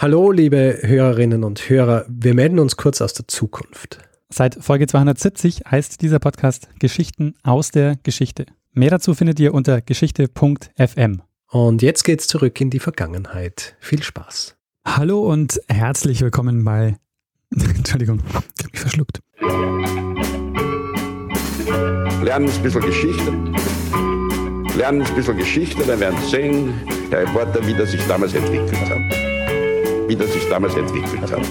Hallo, liebe Hörerinnen und Hörer. Wir melden uns kurz aus der Zukunft. Seit Folge 270 heißt dieser Podcast Geschichten aus der Geschichte. Mehr dazu findet ihr unter geschichte.fm. Und jetzt geht's zurück in die Vergangenheit. Viel Spaß. Hallo und herzlich willkommen bei. Entschuldigung, ich habe mich verschluckt. Lernen ein bisschen Geschichte. Lernen ein bisschen Geschichte, dann werden Sie sehen, Herr Reporter, wie das sich damals entwickelt hat wie das sich damals entwickelt hat.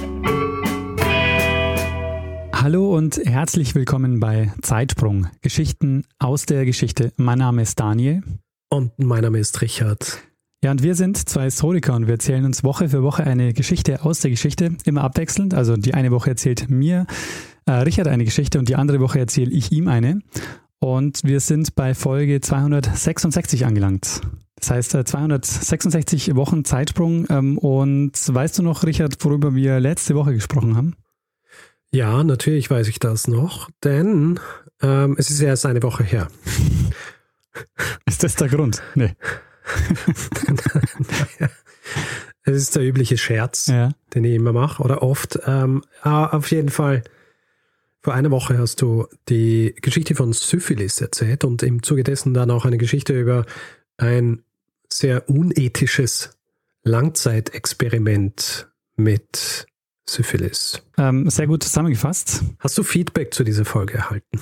Hallo und herzlich willkommen bei Zeitsprung, Geschichten aus der Geschichte. Mein Name ist Daniel. Und mein Name ist Richard. Ja, und wir sind zwei Historiker und wir erzählen uns Woche für Woche eine Geschichte aus der Geschichte, immer abwechselnd. Also die eine Woche erzählt mir äh, Richard eine Geschichte und die andere Woche erzähle ich ihm eine. Und wir sind bei Folge 266 angelangt. Das heißt 266 äh, Wochen Zeitsprung. Ähm, und weißt du noch, Richard, worüber wir letzte Woche gesprochen haben? Ja, natürlich weiß ich das noch, denn ähm, es ist erst eine Woche her. Ist das der Grund? Nee. es ist der übliche Scherz, ja. den ich immer mache oder oft. Ähm, auf jeden Fall, vor einer Woche hast du die Geschichte von Syphilis erzählt und im Zuge dessen dann auch eine Geschichte über ein sehr unethisches Langzeitexperiment mit Syphilis. Ähm, sehr gut zusammengefasst. Hast du Feedback zu dieser Folge erhalten?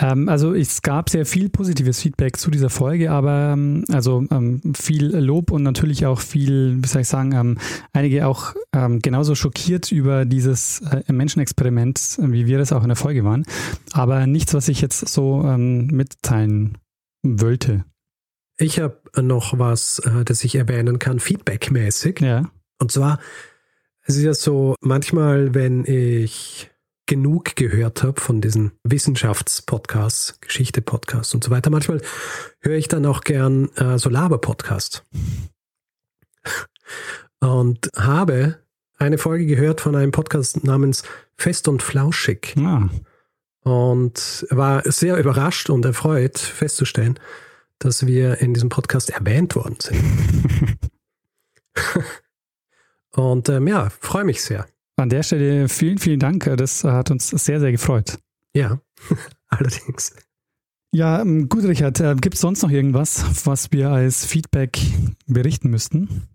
Ähm, also es gab sehr viel positives Feedback zu dieser Folge, aber ähm, also ähm, viel Lob und natürlich auch viel, wie soll ich sagen, ähm, einige auch ähm, genauso schockiert über dieses äh, Menschenexperiment, wie wir das auch in der Folge waren. Aber nichts, was ich jetzt so mitteilen wollte. Ich habe noch was, äh, das ich erwähnen kann, feedbackmäßig. Ja. Und zwar, es ist ja so, manchmal, wenn ich genug gehört habe von diesen Wissenschaftspodcasts, Geschichte-Podcasts und so weiter, manchmal höre ich dann auch gern äh, so Laber-Podcasts. und habe eine Folge gehört von einem Podcast namens Fest und Flauschig. Ah. Und war sehr überrascht und erfreut festzustellen, dass wir in diesem Podcast erwähnt worden sind. Und ähm, ja, freue mich sehr. An der Stelle vielen, vielen Dank. Das hat uns sehr, sehr gefreut. Ja, allerdings. Ja, ähm, gut, Richard. Äh, Gibt es sonst noch irgendwas, was wir als Feedback berichten müssten?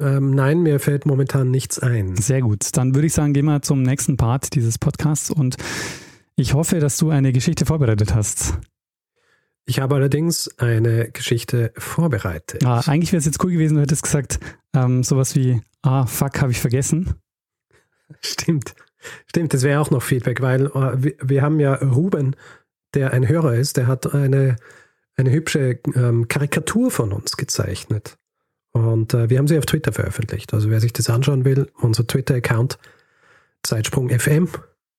Ähm, nein, mir fällt momentan nichts ein. Sehr gut. Dann würde ich sagen, gehen wir zum nächsten Part dieses Podcasts und ich hoffe, dass du eine Geschichte vorbereitet hast. Ich habe allerdings eine Geschichte vorbereitet. Ah, eigentlich wäre es jetzt cool gewesen, du hättest gesagt, ähm, sowas wie, ah, fuck, habe ich vergessen. Stimmt. Stimmt, das wäre auch noch Feedback, weil äh, wir, haben ja Ruben, der ein Hörer ist, der hat eine, eine hübsche ähm, Karikatur von uns gezeichnet. Und äh, wir haben sie auf Twitter veröffentlicht. Also wer sich das anschauen will, unser Twitter-Account Zeitsprung FM,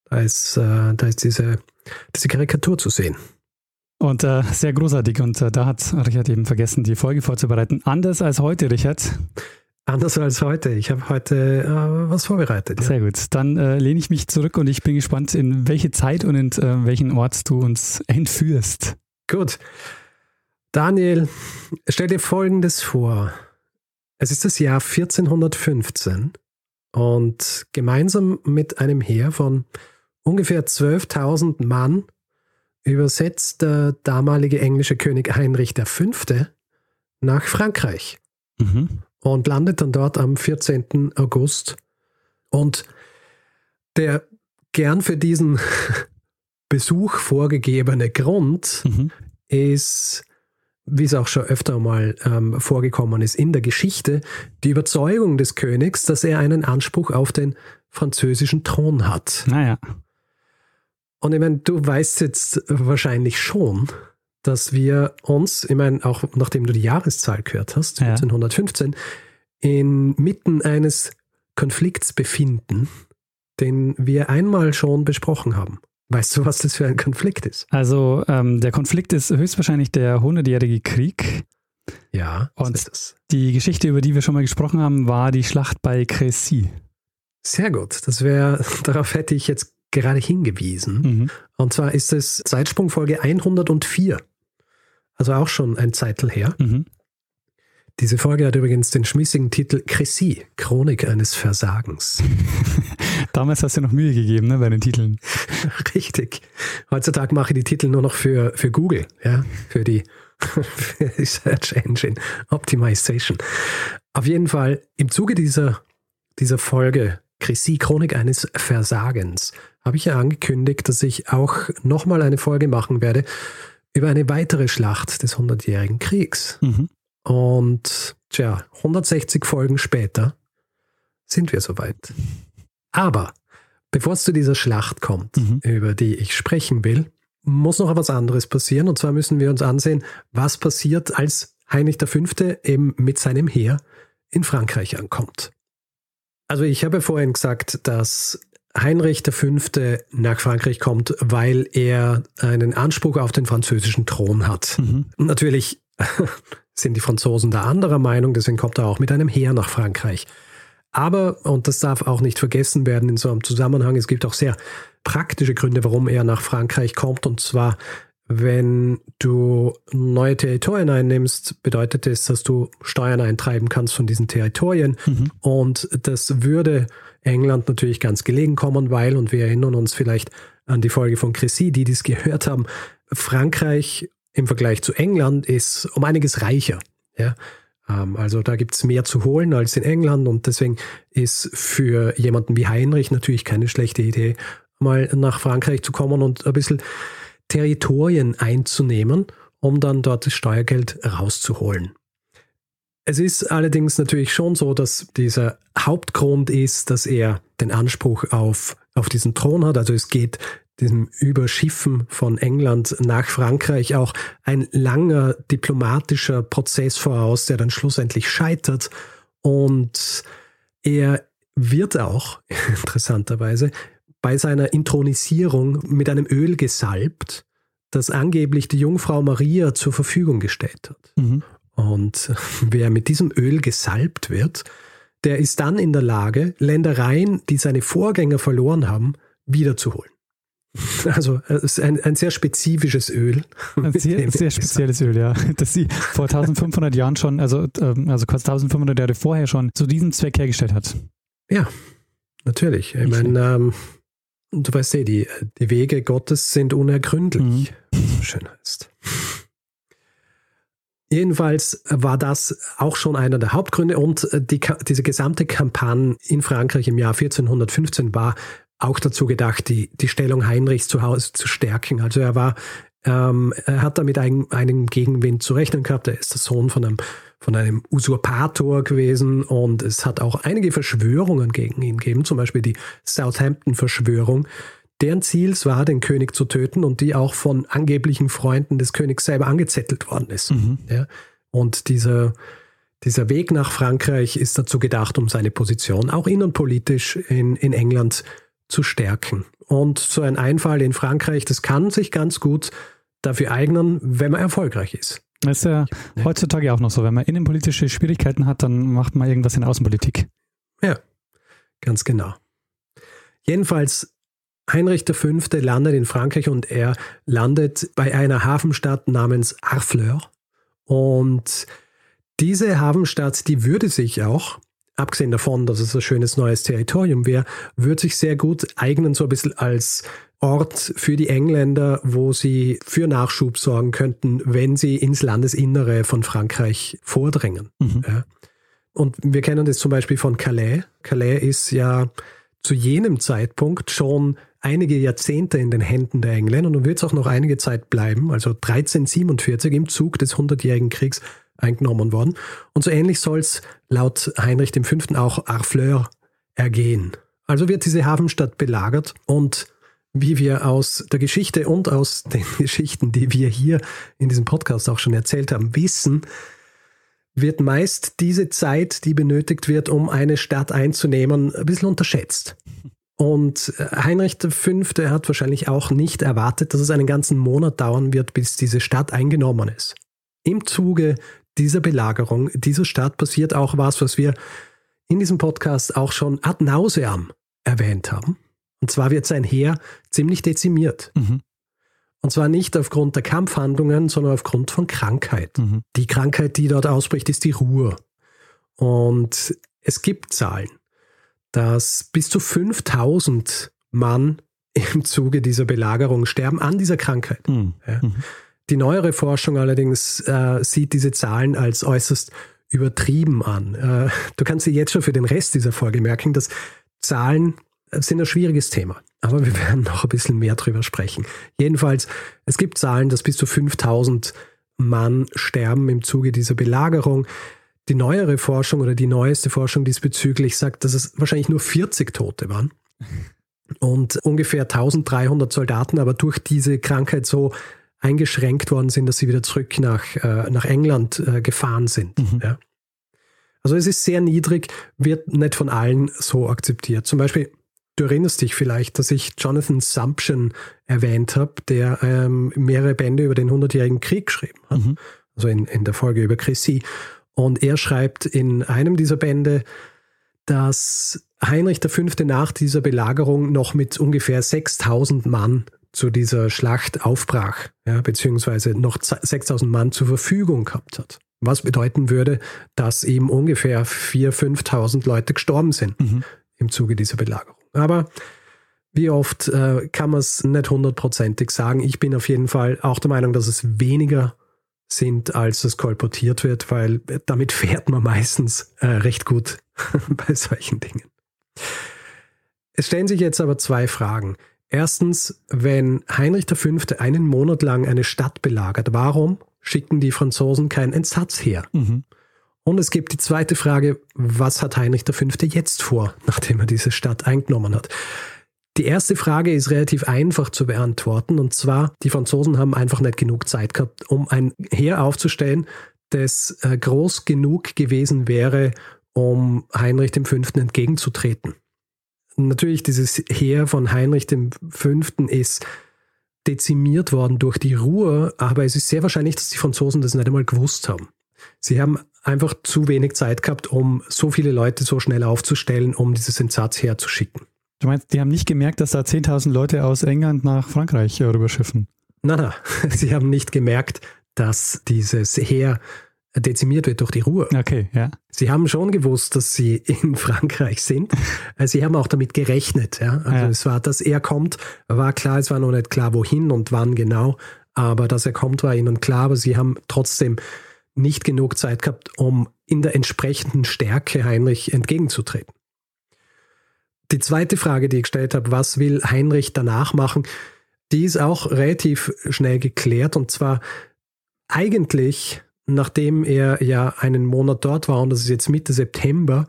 da ist, äh, da ist diese, diese Karikatur zu sehen. Und äh, sehr großartig. Und äh, da hat Richard eben vergessen, die Folge vorzubereiten. Anders als heute, Richard. Anders als heute. Ich habe heute äh, was vorbereitet. Ja. Sehr gut. Dann äh, lehne ich mich zurück und ich bin gespannt, in welche Zeit und in äh, welchen Ort du uns entführst. Gut. Daniel, stell dir Folgendes vor. Es ist das Jahr 1415 und gemeinsam mit einem Heer von ungefähr 12.000 Mann übersetzt der damalige englische König Heinrich V. nach Frankreich mhm. und landet dann dort am 14. August. Und der gern für diesen Besuch vorgegebene Grund mhm. ist, wie es auch schon öfter mal ähm, vorgekommen ist in der Geschichte, die Überzeugung des Königs, dass er einen Anspruch auf den französischen Thron hat. Naja. Und ich meine, du weißt jetzt wahrscheinlich schon, dass wir uns, ich meine, auch nachdem du die Jahreszahl gehört hast, ja. 1915, inmitten eines Konflikts befinden, den wir einmal schon besprochen haben. Weißt du, was das für ein Konflikt ist? Also ähm, der Konflikt ist höchstwahrscheinlich der Hundertjährige Krieg. Ja, und die Geschichte, über die wir schon mal gesprochen haben, war die Schlacht bei Crécy. Sehr gut. Das wäre, darauf hätte ich jetzt gerade hingewiesen. Mhm. Und zwar ist es Zeitsprungfolge 104. Also auch schon ein Zeitel her. Mhm. Diese Folge hat übrigens den schmissigen Titel Chrissy, Chronik eines Versagens. Damals hast du noch Mühe gegeben ne, bei den Titeln. Richtig. Heutzutage mache ich die Titel nur noch für, für Google, ja, für die, für die Search Engine Optimization. Auf jeden Fall, im Zuge dieser, dieser Folge Chrissy, Chronik eines Versagens, habe ich ja angekündigt, dass ich auch nochmal eine Folge machen werde über eine weitere Schlacht des Hundertjährigen Kriegs. Mhm. Und tja, 160 Folgen später sind wir soweit. Aber bevor es zu dieser Schlacht kommt, mhm. über die ich sprechen will, muss noch etwas anderes passieren. Und zwar müssen wir uns ansehen, was passiert, als Heinrich V. eben mit seinem Heer in Frankreich ankommt. Also ich habe vorhin gesagt, dass Heinrich V. nach Frankreich kommt, weil er einen Anspruch auf den französischen Thron hat. Mhm. Natürlich sind die Franzosen da anderer Meinung, deswegen kommt er auch mit einem Heer nach Frankreich. Aber, und das darf auch nicht vergessen werden in so einem Zusammenhang, es gibt auch sehr praktische Gründe, warum er nach Frankreich kommt. Und zwar, wenn du neue Territorien einnimmst, bedeutet das, dass du Steuern eintreiben kannst von diesen Territorien. Mhm. Und das würde England natürlich ganz gelegen kommen, weil, und wir erinnern uns vielleicht an die Folge von Chrissy, die dies gehört haben, Frankreich im Vergleich zu England ist um einiges reicher. Ja? Ähm, also da gibt es mehr zu holen als in England und deswegen ist für jemanden wie Heinrich natürlich keine schlechte Idee, mal nach Frankreich zu kommen und ein bisschen Territorien einzunehmen, um dann dort das Steuergeld rauszuholen. Es ist allerdings natürlich schon so, dass dieser Hauptgrund ist, dass er den Anspruch auf, auf diesen Thron hat. Also es geht diesem Überschiffen von England nach Frankreich auch ein langer diplomatischer Prozess voraus, der dann schlussendlich scheitert. Und er wird auch, interessanterweise, bei seiner Intronisierung mit einem Öl gesalbt, das angeblich die Jungfrau Maria zur Verfügung gestellt hat. Mhm. Und wer mit diesem Öl gesalbt wird, der ist dann in der Lage, Ländereien, die seine Vorgänger verloren haben, wiederzuholen. Also es ist ein, ein sehr spezifisches Öl. Ein sehr, sehr spezielles Öl, ja. Das sie vor 1500 Jahren schon, also, ähm, also quasi 1500 Jahre vorher schon zu diesem Zweck hergestellt hat. Ja, natürlich. Ich meine, ähm, du weißt eh, die, die Wege Gottes sind unergründlich, mhm. so schön heißt. Jedenfalls war das auch schon einer der Hauptgründe und die, diese gesamte Kampagne in Frankreich im Jahr 1415 war auch dazu gedacht, die, die Stellung Heinrichs zu Hause zu stärken. Also er war, ähm, er hat damit einen, einen Gegenwind zu rechnen gehabt. Er ist der Sohn von einem, von einem Usurpator gewesen und es hat auch einige Verschwörungen gegen ihn gegeben, zum Beispiel die Southampton-Verschwörung, deren Ziel war, den König zu töten und die auch von angeblichen Freunden des Königs selber angezettelt worden ist. Mhm. Ja? Und dieser, dieser Weg nach Frankreich ist dazu gedacht, um seine Position auch innenpolitisch in, in England zu stärken. Und so ein Einfall in Frankreich, das kann sich ganz gut dafür eignen, wenn man erfolgreich ist. Das ist ja heutzutage auch noch so. Wenn man innenpolitische Schwierigkeiten hat, dann macht man irgendwas in Außenpolitik. Ja, ganz genau. Jedenfalls, Heinrich V. landet in Frankreich und er landet bei einer Hafenstadt namens Harfleur. Und diese Hafenstadt, die würde sich auch abgesehen davon, dass es ein schönes neues Territorium wäre, würde sich sehr gut eignen, so ein bisschen als Ort für die Engländer, wo sie für Nachschub sorgen könnten, wenn sie ins Landesinnere von Frankreich vordringen. Mhm. Ja. Und wir kennen das zum Beispiel von Calais. Calais ist ja zu jenem Zeitpunkt schon einige Jahrzehnte in den Händen der Engländer und wird es auch noch einige Zeit bleiben. Also 1347 im Zug des Hundertjährigen Kriegs eingenommen worden. Und so ähnlich soll es laut Heinrich V. auch Harfleur ergehen. Also wird diese Hafenstadt belagert und wie wir aus der Geschichte und aus den Geschichten, die wir hier in diesem Podcast auch schon erzählt haben, wissen, wird meist diese Zeit, die benötigt wird, um eine Stadt einzunehmen, ein bisschen unterschätzt. Und Heinrich V. hat wahrscheinlich auch nicht erwartet, dass es einen ganzen Monat dauern wird, bis diese Stadt eingenommen ist. Im Zuge dieser Belagerung dieser Stadt passiert auch was, was wir in diesem Podcast auch schon ad nauseam erwähnt haben. Und zwar wird sein Heer ziemlich dezimiert. Mhm. Und zwar nicht aufgrund der Kampfhandlungen, sondern aufgrund von Krankheit. Mhm. Die Krankheit, die dort ausbricht, ist die Ruhr. Und es gibt Zahlen, dass bis zu 5000 Mann im Zuge dieser Belagerung sterben an dieser Krankheit. Mhm. Ja. Die neuere Forschung allerdings äh, sieht diese Zahlen als äußerst übertrieben an. Äh, du kannst dir jetzt schon für den Rest dieser Folge merken, dass Zahlen sind ein schwieriges Thema. Aber wir werden noch ein bisschen mehr drüber sprechen. Jedenfalls, es gibt Zahlen, dass bis zu 5000 Mann sterben im Zuge dieser Belagerung. Die neuere Forschung oder die neueste Forschung diesbezüglich sagt, dass es wahrscheinlich nur 40 Tote waren. Und ungefähr 1300 Soldaten aber durch diese Krankheit so eingeschränkt worden sind, dass sie wieder zurück nach, äh, nach England äh, gefahren sind. Mhm. Ja. Also es ist sehr niedrig, wird nicht von allen so akzeptiert. Zum Beispiel, du erinnerst dich vielleicht, dass ich Jonathan Sumption erwähnt habe, der ähm, mehrere Bände über den Hundertjährigen Krieg geschrieben hat. Mhm. Also in, in der Folge über Chrissy. Und er schreibt in einem dieser Bände, dass Heinrich V. nach dieser Belagerung noch mit ungefähr 6000 Mann zu dieser Schlacht aufbrach, ja, beziehungsweise noch 6000 Mann zur Verfügung gehabt hat. Was bedeuten würde, dass eben ungefähr 4.000, 5.000 Leute gestorben sind mhm. im Zuge dieser Belagerung. Aber wie oft äh, kann man es nicht hundertprozentig sagen. Ich bin auf jeden Fall auch der Meinung, dass es weniger sind, als es kolportiert wird, weil damit fährt man meistens äh, recht gut bei solchen Dingen. Es stellen sich jetzt aber zwei Fragen. Erstens, wenn Heinrich V. einen Monat lang eine Stadt belagert, warum schicken die Franzosen keinen Entsatz her? Mhm. Und es gibt die zweite Frage, was hat Heinrich V. jetzt vor, nachdem er diese Stadt eingenommen hat? Die erste Frage ist relativ einfach zu beantworten. Und zwar, die Franzosen haben einfach nicht genug Zeit gehabt, um ein Heer aufzustellen, das äh, groß genug gewesen wäre, um Heinrich V. entgegenzutreten. Natürlich, dieses Heer von Heinrich V. ist dezimiert worden durch die Ruhr, aber es ist sehr wahrscheinlich, dass die Franzosen das nicht einmal gewusst haben. Sie haben einfach zu wenig Zeit gehabt, um so viele Leute so schnell aufzustellen, um dieses Entsatz herzuschicken. Du meinst, die haben nicht gemerkt, dass da 10.000 Leute aus England nach Frankreich rüberschiffen? Nein, nein, sie haben nicht gemerkt, dass dieses Heer dezimiert wird durch die Ruhe. Okay, ja. Sie haben schon gewusst, dass sie in Frankreich sind. Äh, sie haben auch damit gerechnet. Ja? Also ja. es war, dass er kommt, war klar, es war noch nicht klar, wohin und wann genau. Aber dass er kommt, war ihnen klar. Aber sie haben trotzdem nicht genug Zeit gehabt, um in der entsprechenden Stärke Heinrich entgegenzutreten. Die zweite Frage, die ich gestellt habe, was will Heinrich danach machen, die ist auch relativ schnell geklärt. Und zwar eigentlich nachdem er ja einen Monat dort war und das ist jetzt Mitte September,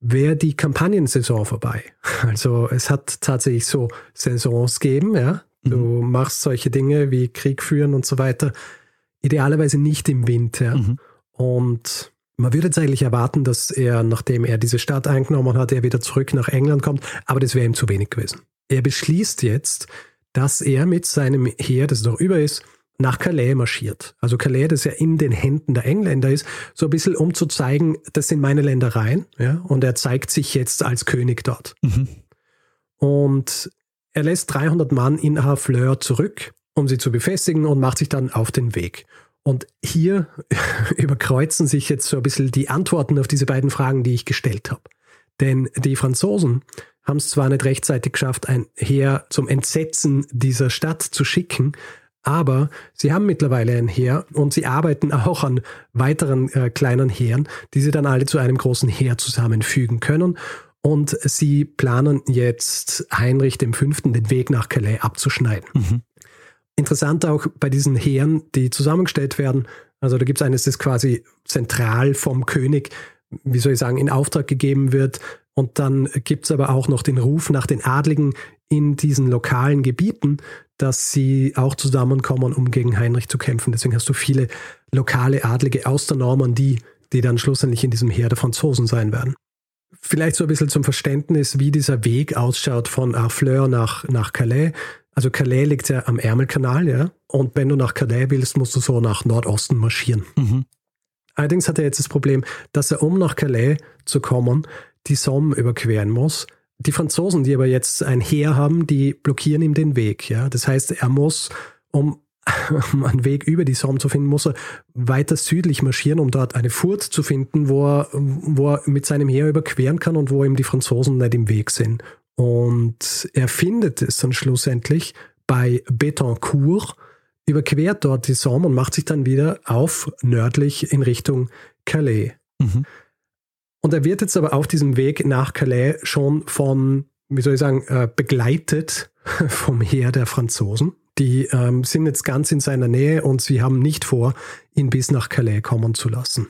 wäre die Kampagnensaison vorbei. Also es hat tatsächlich so Saisons gegeben, ja. Du mhm. machst solche Dinge wie Krieg führen und so weiter. Idealerweise nicht im Winter. Mhm. Und man würde jetzt eigentlich erwarten, dass er, nachdem er diese Stadt eingenommen hat, er wieder zurück nach England kommt, aber das wäre ihm zu wenig gewesen. Er beschließt jetzt, dass er mit seinem Heer, das noch über ist, nach Calais marschiert. Also Calais, das ja in den Händen der Engländer ist, so ein bisschen um zu zeigen, das sind meine Ländereien, ja, und er zeigt sich jetzt als König dort. Mhm. Und er lässt 300 Mann in Harfleur zurück, um sie zu befestigen und macht sich dann auf den Weg. Und hier überkreuzen sich jetzt so ein bisschen die Antworten auf diese beiden Fragen, die ich gestellt habe. Denn die Franzosen haben es zwar nicht rechtzeitig geschafft, ein Heer zum Entsetzen dieser Stadt zu schicken, aber sie haben mittlerweile ein Heer und sie arbeiten auch an weiteren äh, kleinen Heeren, die sie dann alle zu einem großen Heer zusammenfügen können. Und sie planen jetzt Heinrich V. den Weg nach Calais abzuschneiden. Mhm. Interessant auch bei diesen Heeren, die zusammengestellt werden. Also da gibt es eines, das quasi zentral vom König, wie soll ich sagen, in Auftrag gegeben wird. Und dann gibt es aber auch noch den Ruf nach den Adligen in diesen lokalen Gebieten, dass sie auch zusammenkommen, um gegen Heinrich zu kämpfen. Deswegen hast du viele lokale Adlige aus der Normandie, die dann schlussendlich in diesem Heer der Franzosen sein werden. Vielleicht so ein bisschen zum Verständnis, wie dieser Weg ausschaut von Harfleur nach, nach Calais. Also Calais liegt ja am Ärmelkanal, ja. Und wenn du nach Calais willst, musst du so nach Nordosten marschieren. Mhm. Allerdings hat er jetzt das Problem, dass er, um nach Calais zu kommen, die Somme überqueren muss die Franzosen, die aber jetzt ein Heer haben, die blockieren ihm den Weg. Ja? Das heißt, er muss, um einen Weg über die Somme zu finden, muss er weiter südlich marschieren, um dort eine Furt zu finden, wo er, wo er mit seinem Heer überqueren kann und wo ihm die Franzosen nicht im Weg sind. Und er findet es dann schlussendlich bei Betancourt, überquert dort die Somme und macht sich dann wieder auf nördlich in Richtung Calais. Mhm. Und er wird jetzt aber auf diesem Weg nach Calais schon von, wie soll ich sagen, äh, begleitet vom Heer der Franzosen. Die ähm, sind jetzt ganz in seiner Nähe und sie haben nicht vor, ihn bis nach Calais kommen zu lassen.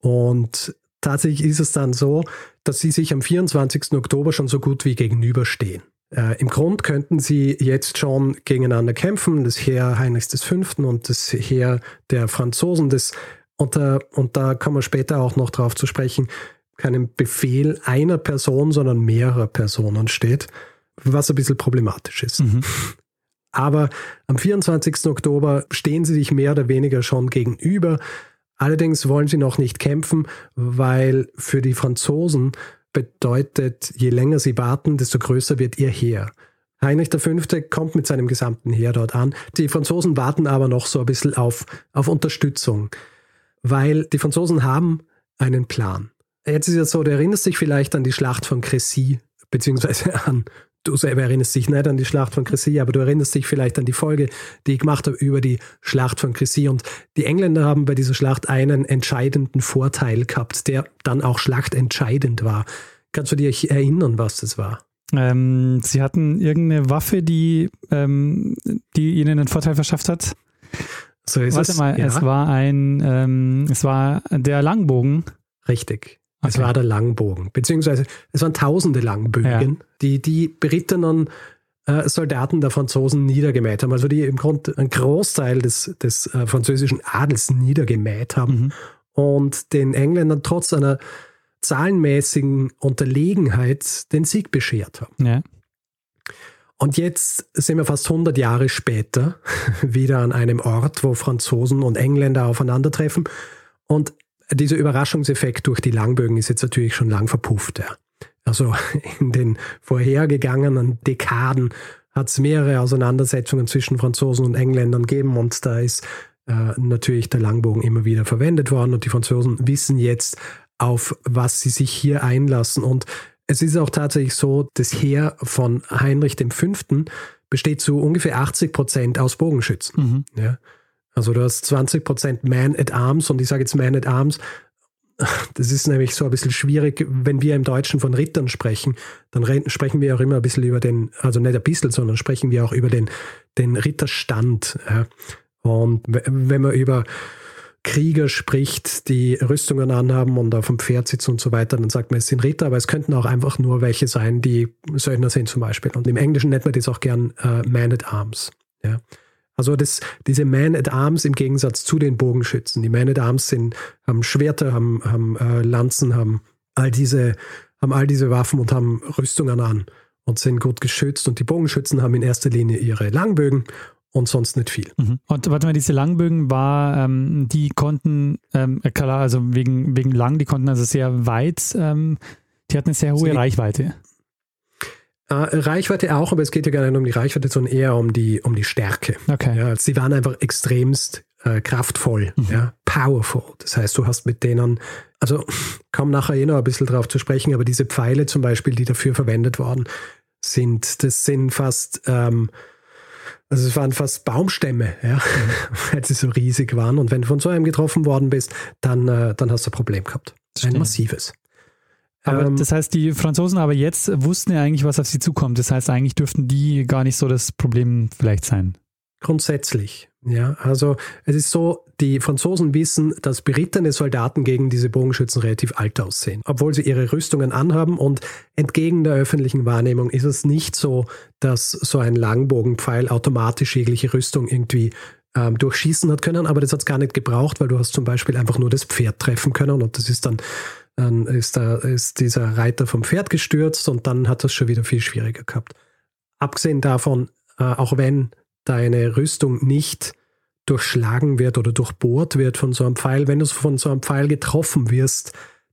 Und tatsächlich ist es dann so, dass sie sich am 24. Oktober schon so gut wie gegenüberstehen. Äh, Im Grund könnten sie jetzt schon gegeneinander kämpfen, das Heer Heinrichs V. und das Heer der Franzosen. Das, und, da, und da kommen wir später auch noch drauf zu sprechen, keinem Befehl einer Person, sondern mehrerer Personen steht, was ein bisschen problematisch ist. Mhm. Aber am 24. Oktober stehen sie sich mehr oder weniger schon gegenüber. Allerdings wollen sie noch nicht kämpfen, weil für die Franzosen bedeutet, je länger sie warten, desto größer wird ihr Heer. Heinrich V. kommt mit seinem gesamten Heer dort an. Die Franzosen warten aber noch so ein bisschen auf, auf Unterstützung, weil die Franzosen haben einen Plan. Jetzt ist es so, du erinnerst dich vielleicht an die Schlacht von Crécy, beziehungsweise an du selber erinnerst dich nicht an die Schlacht von Crécy, aber du erinnerst dich vielleicht an die Folge, die ich gemacht habe über die Schlacht von Crécy. Und die Engländer haben bei dieser Schlacht einen entscheidenden Vorteil gehabt, der dann auch schlachtentscheidend war. Kannst du dich erinnern, was das war? Ähm, sie hatten irgendeine Waffe, die, ähm, die ihnen einen Vorteil verschafft hat. So ist Warte es. mal, ja. es war ein, ähm, es war der Langbogen. Richtig. Okay. Es war der Langbogen, beziehungsweise es waren tausende Langbögen, ja. die die berittenen äh, Soldaten der Franzosen niedergemäht haben, also die im Grunde einen Großteil des, des äh, französischen Adels niedergemäht haben mhm. und den Engländern trotz einer zahlenmäßigen Unterlegenheit den Sieg beschert haben. Ja. Und jetzt sind wir fast 100 Jahre später wieder an einem Ort, wo Franzosen und Engländer aufeinandertreffen. Und dieser Überraschungseffekt durch die Langbögen ist jetzt natürlich schon lang verpufft. Ja. Also in den vorhergegangenen Dekaden hat es mehrere Auseinandersetzungen zwischen Franzosen und Engländern gegeben und da ist äh, natürlich der Langbogen immer wieder verwendet worden und die Franzosen wissen jetzt, auf was sie sich hier einlassen. Und es ist auch tatsächlich so, das Heer von Heinrich V. besteht zu ungefähr 80 Prozent aus Bogenschützen. Mhm. Ja. Also du hast 20 Prozent Man at Arms und ich sage jetzt Man at Arms. Das ist nämlich so ein bisschen schwierig, wenn wir im Deutschen von Rittern sprechen, dann sprechen wir auch immer ein bisschen über den, also nicht ein bisschen, sondern sprechen wir auch über den, den Ritterstand. Ja. Und wenn man über Krieger spricht, die Rüstungen anhaben und auf dem Pferd sitzen und so weiter, dann sagt man, es sind Ritter, aber es könnten auch einfach nur welche sein, die Söldner sind zum Beispiel. Und im Englischen nennt man das auch gern äh, Man at Arms. Ja. Also das, diese Man at Arms im Gegensatz zu den Bogenschützen. Die Man at Arms sind, haben Schwerter, haben, haben äh, Lanzen, haben all diese, haben all diese Waffen und haben Rüstungen an und sind gut geschützt. Und die Bogenschützen haben in erster Linie ihre Langbögen und sonst nicht viel. Mhm. Und warte mal, diese Langbögen war, ähm, die konnten, ähm, klar, also wegen, wegen lang, die konnten also sehr weit, ähm, die hatten eine sehr hohe Sie, Reichweite. Äh, Reichweite auch, aber es geht ja gar nicht um die Reichweite, sondern eher um die, um die Stärke. Okay. Ja, sie waren einfach extremst äh, kraftvoll, mhm. ja, powerful. Das heißt, du hast mit denen, also komm nachher eh noch ein bisschen drauf zu sprechen, aber diese Pfeile zum Beispiel, die dafür verwendet worden sind, das sind fast, ähm, also es waren fast Baumstämme, ja, mhm. weil sie so riesig waren. Und wenn du von so einem getroffen worden bist, dann, äh, dann hast du ein Problem gehabt. Ein massives. Aber ähm, das heißt, die Franzosen aber jetzt wussten ja eigentlich, was auf sie zukommt. Das heißt, eigentlich dürften die gar nicht so das Problem vielleicht sein. Grundsätzlich, ja. Also es ist so, die Franzosen wissen, dass berittene Soldaten gegen diese Bogenschützen relativ alt aussehen, obwohl sie ihre Rüstungen anhaben. Und entgegen der öffentlichen Wahrnehmung ist es nicht so, dass so ein Langbogenpfeil automatisch jegliche Rüstung irgendwie ähm, durchschießen hat können. Aber das hat es gar nicht gebraucht, weil du hast zum Beispiel einfach nur das Pferd treffen können und das ist dann dann ist, da, ist dieser Reiter vom Pferd gestürzt und dann hat das schon wieder viel schwieriger gehabt. Abgesehen davon, äh, auch wenn deine Rüstung nicht durchschlagen wird oder durchbohrt wird von so einem Pfeil, wenn du von so einem Pfeil getroffen wirst,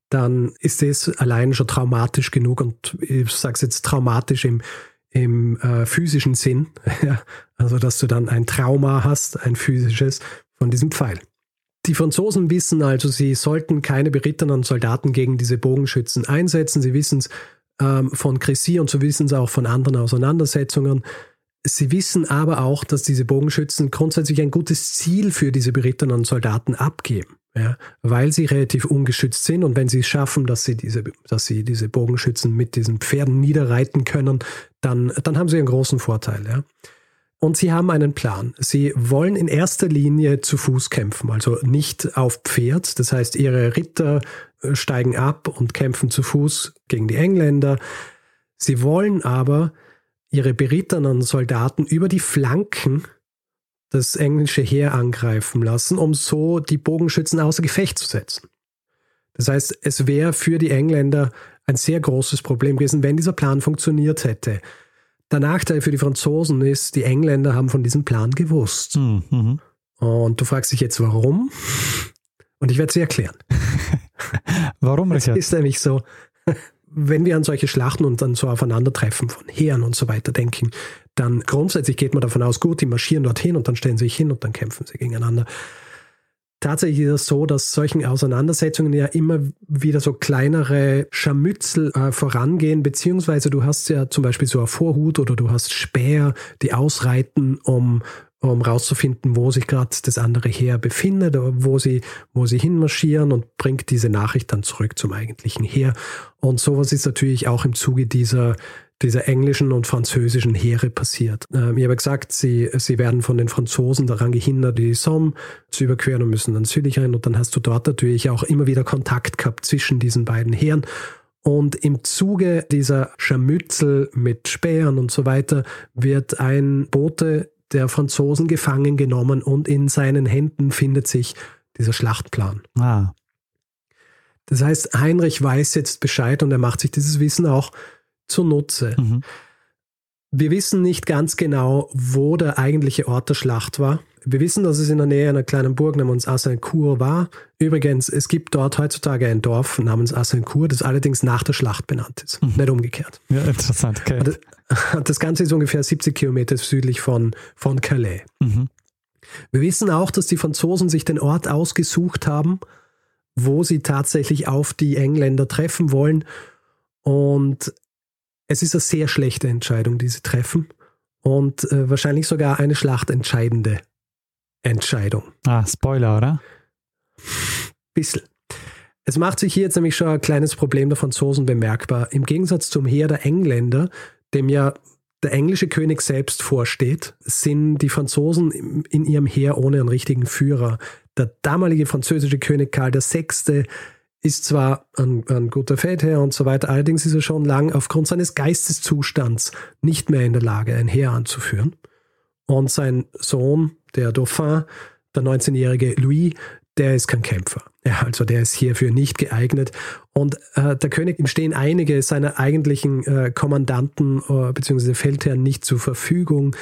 dann ist das allein schon traumatisch genug und ich sage es jetzt traumatisch im, im äh, physischen Sinn. also, dass du dann ein Trauma hast, ein physisches von diesem Pfeil. Die Franzosen wissen also, sie sollten keine berittenen Soldaten gegen diese Bogenschützen einsetzen. Sie wissen es ähm, von Crécy und so wissen sie auch von anderen Auseinandersetzungen. Sie wissen aber auch, dass diese Bogenschützen grundsätzlich ein gutes Ziel für diese berittenen Soldaten abgeben, ja, weil sie relativ ungeschützt sind und wenn sie es schaffen, dass sie diese, dass sie diese Bogenschützen mit diesen Pferden niederreiten können, dann, dann haben sie einen großen Vorteil. Ja. Und sie haben einen Plan. Sie wollen in erster Linie zu Fuß kämpfen, also nicht auf Pferd. Das heißt, ihre Ritter äh, steigen ab und kämpfen zu Fuß gegen die Engländer. Sie wollen aber ihre beritternden Soldaten über die Flanken das englische Heer angreifen lassen, um so die Bogenschützen außer Gefecht zu setzen. Das heißt, es wäre für die Engländer ein sehr großes Problem gewesen, wenn dieser Plan funktioniert hätte. Der Nachteil für die Franzosen ist, die Engländer haben von diesem Plan gewusst. Mhm. Und du fragst dich jetzt, warum? Und ich werde es dir erklären. warum, Richard? Es ist nämlich so, wenn wir an solche Schlachten und dann so Aufeinandertreffen von Heeren und so weiter denken, dann grundsätzlich geht man davon aus, gut, die marschieren dorthin und dann stellen sie sich hin und dann kämpfen sie gegeneinander. Tatsächlich ist es so, dass solchen Auseinandersetzungen ja immer wieder so kleinere Scharmützel äh, vorangehen, beziehungsweise du hast ja zum Beispiel so eine Vorhut oder du hast Speer, die ausreiten, um um rauszufinden, wo sich gerade das andere Heer befindet, wo sie, wo sie hinmarschieren und bringt diese Nachricht dann zurück zum eigentlichen Heer. Und sowas ist natürlich auch im Zuge dieser, dieser englischen und französischen Heere passiert. Ähm, ich habe gesagt, sie, sie werden von den Franzosen daran gehindert, die Somme zu überqueren und müssen dann südlich rein. Und dann hast du dort natürlich auch immer wieder Kontakt gehabt zwischen diesen beiden Heeren. Und im Zuge dieser Scharmützel mit Spähern und so weiter wird ein Bote der Franzosen gefangen genommen und in seinen Händen findet sich dieser Schlachtplan. Ah. Das heißt, Heinrich weiß jetzt Bescheid und er macht sich dieses Wissen auch zunutze. Mhm. Wir wissen nicht ganz genau, wo der eigentliche Ort der Schlacht war. Wir wissen, dass es in der Nähe einer kleinen Burg namens Azincourt war. Übrigens, es gibt dort heutzutage ein Dorf namens Azincourt, das allerdings nach der Schlacht benannt ist, mhm. nicht umgekehrt. Ja, interessant. Okay. Das Ganze ist ungefähr 70 Kilometer südlich von, von Calais. Mhm. Wir wissen auch, dass die Franzosen sich den Ort ausgesucht haben, wo sie tatsächlich auf die Engländer treffen wollen. Und es ist eine sehr schlechte Entscheidung, die sie treffen. Und äh, wahrscheinlich sogar eine schlachtentscheidende Entscheidung. Ah, Spoiler, oder? Bissl. Es macht sich hier jetzt nämlich schon ein kleines Problem der Franzosen bemerkbar. Im Gegensatz zum Heer der Engländer, dem ja der englische König selbst vorsteht, sind die Franzosen in ihrem Heer ohne einen richtigen Führer. Der damalige französische König Karl VI. Ist zwar ein, ein guter Feldherr und so weiter, allerdings ist er schon lang aufgrund seines Geisteszustands nicht mehr in der Lage, ein Heer anzuführen. Und sein Sohn, der Dauphin, der 19-jährige Louis, der ist kein Kämpfer. Ja, also der ist hierfür nicht geeignet. Und äh, der König ihm stehen einige seiner eigentlichen äh, Kommandanten äh, bzw. Feldherren nicht zur Verfügung.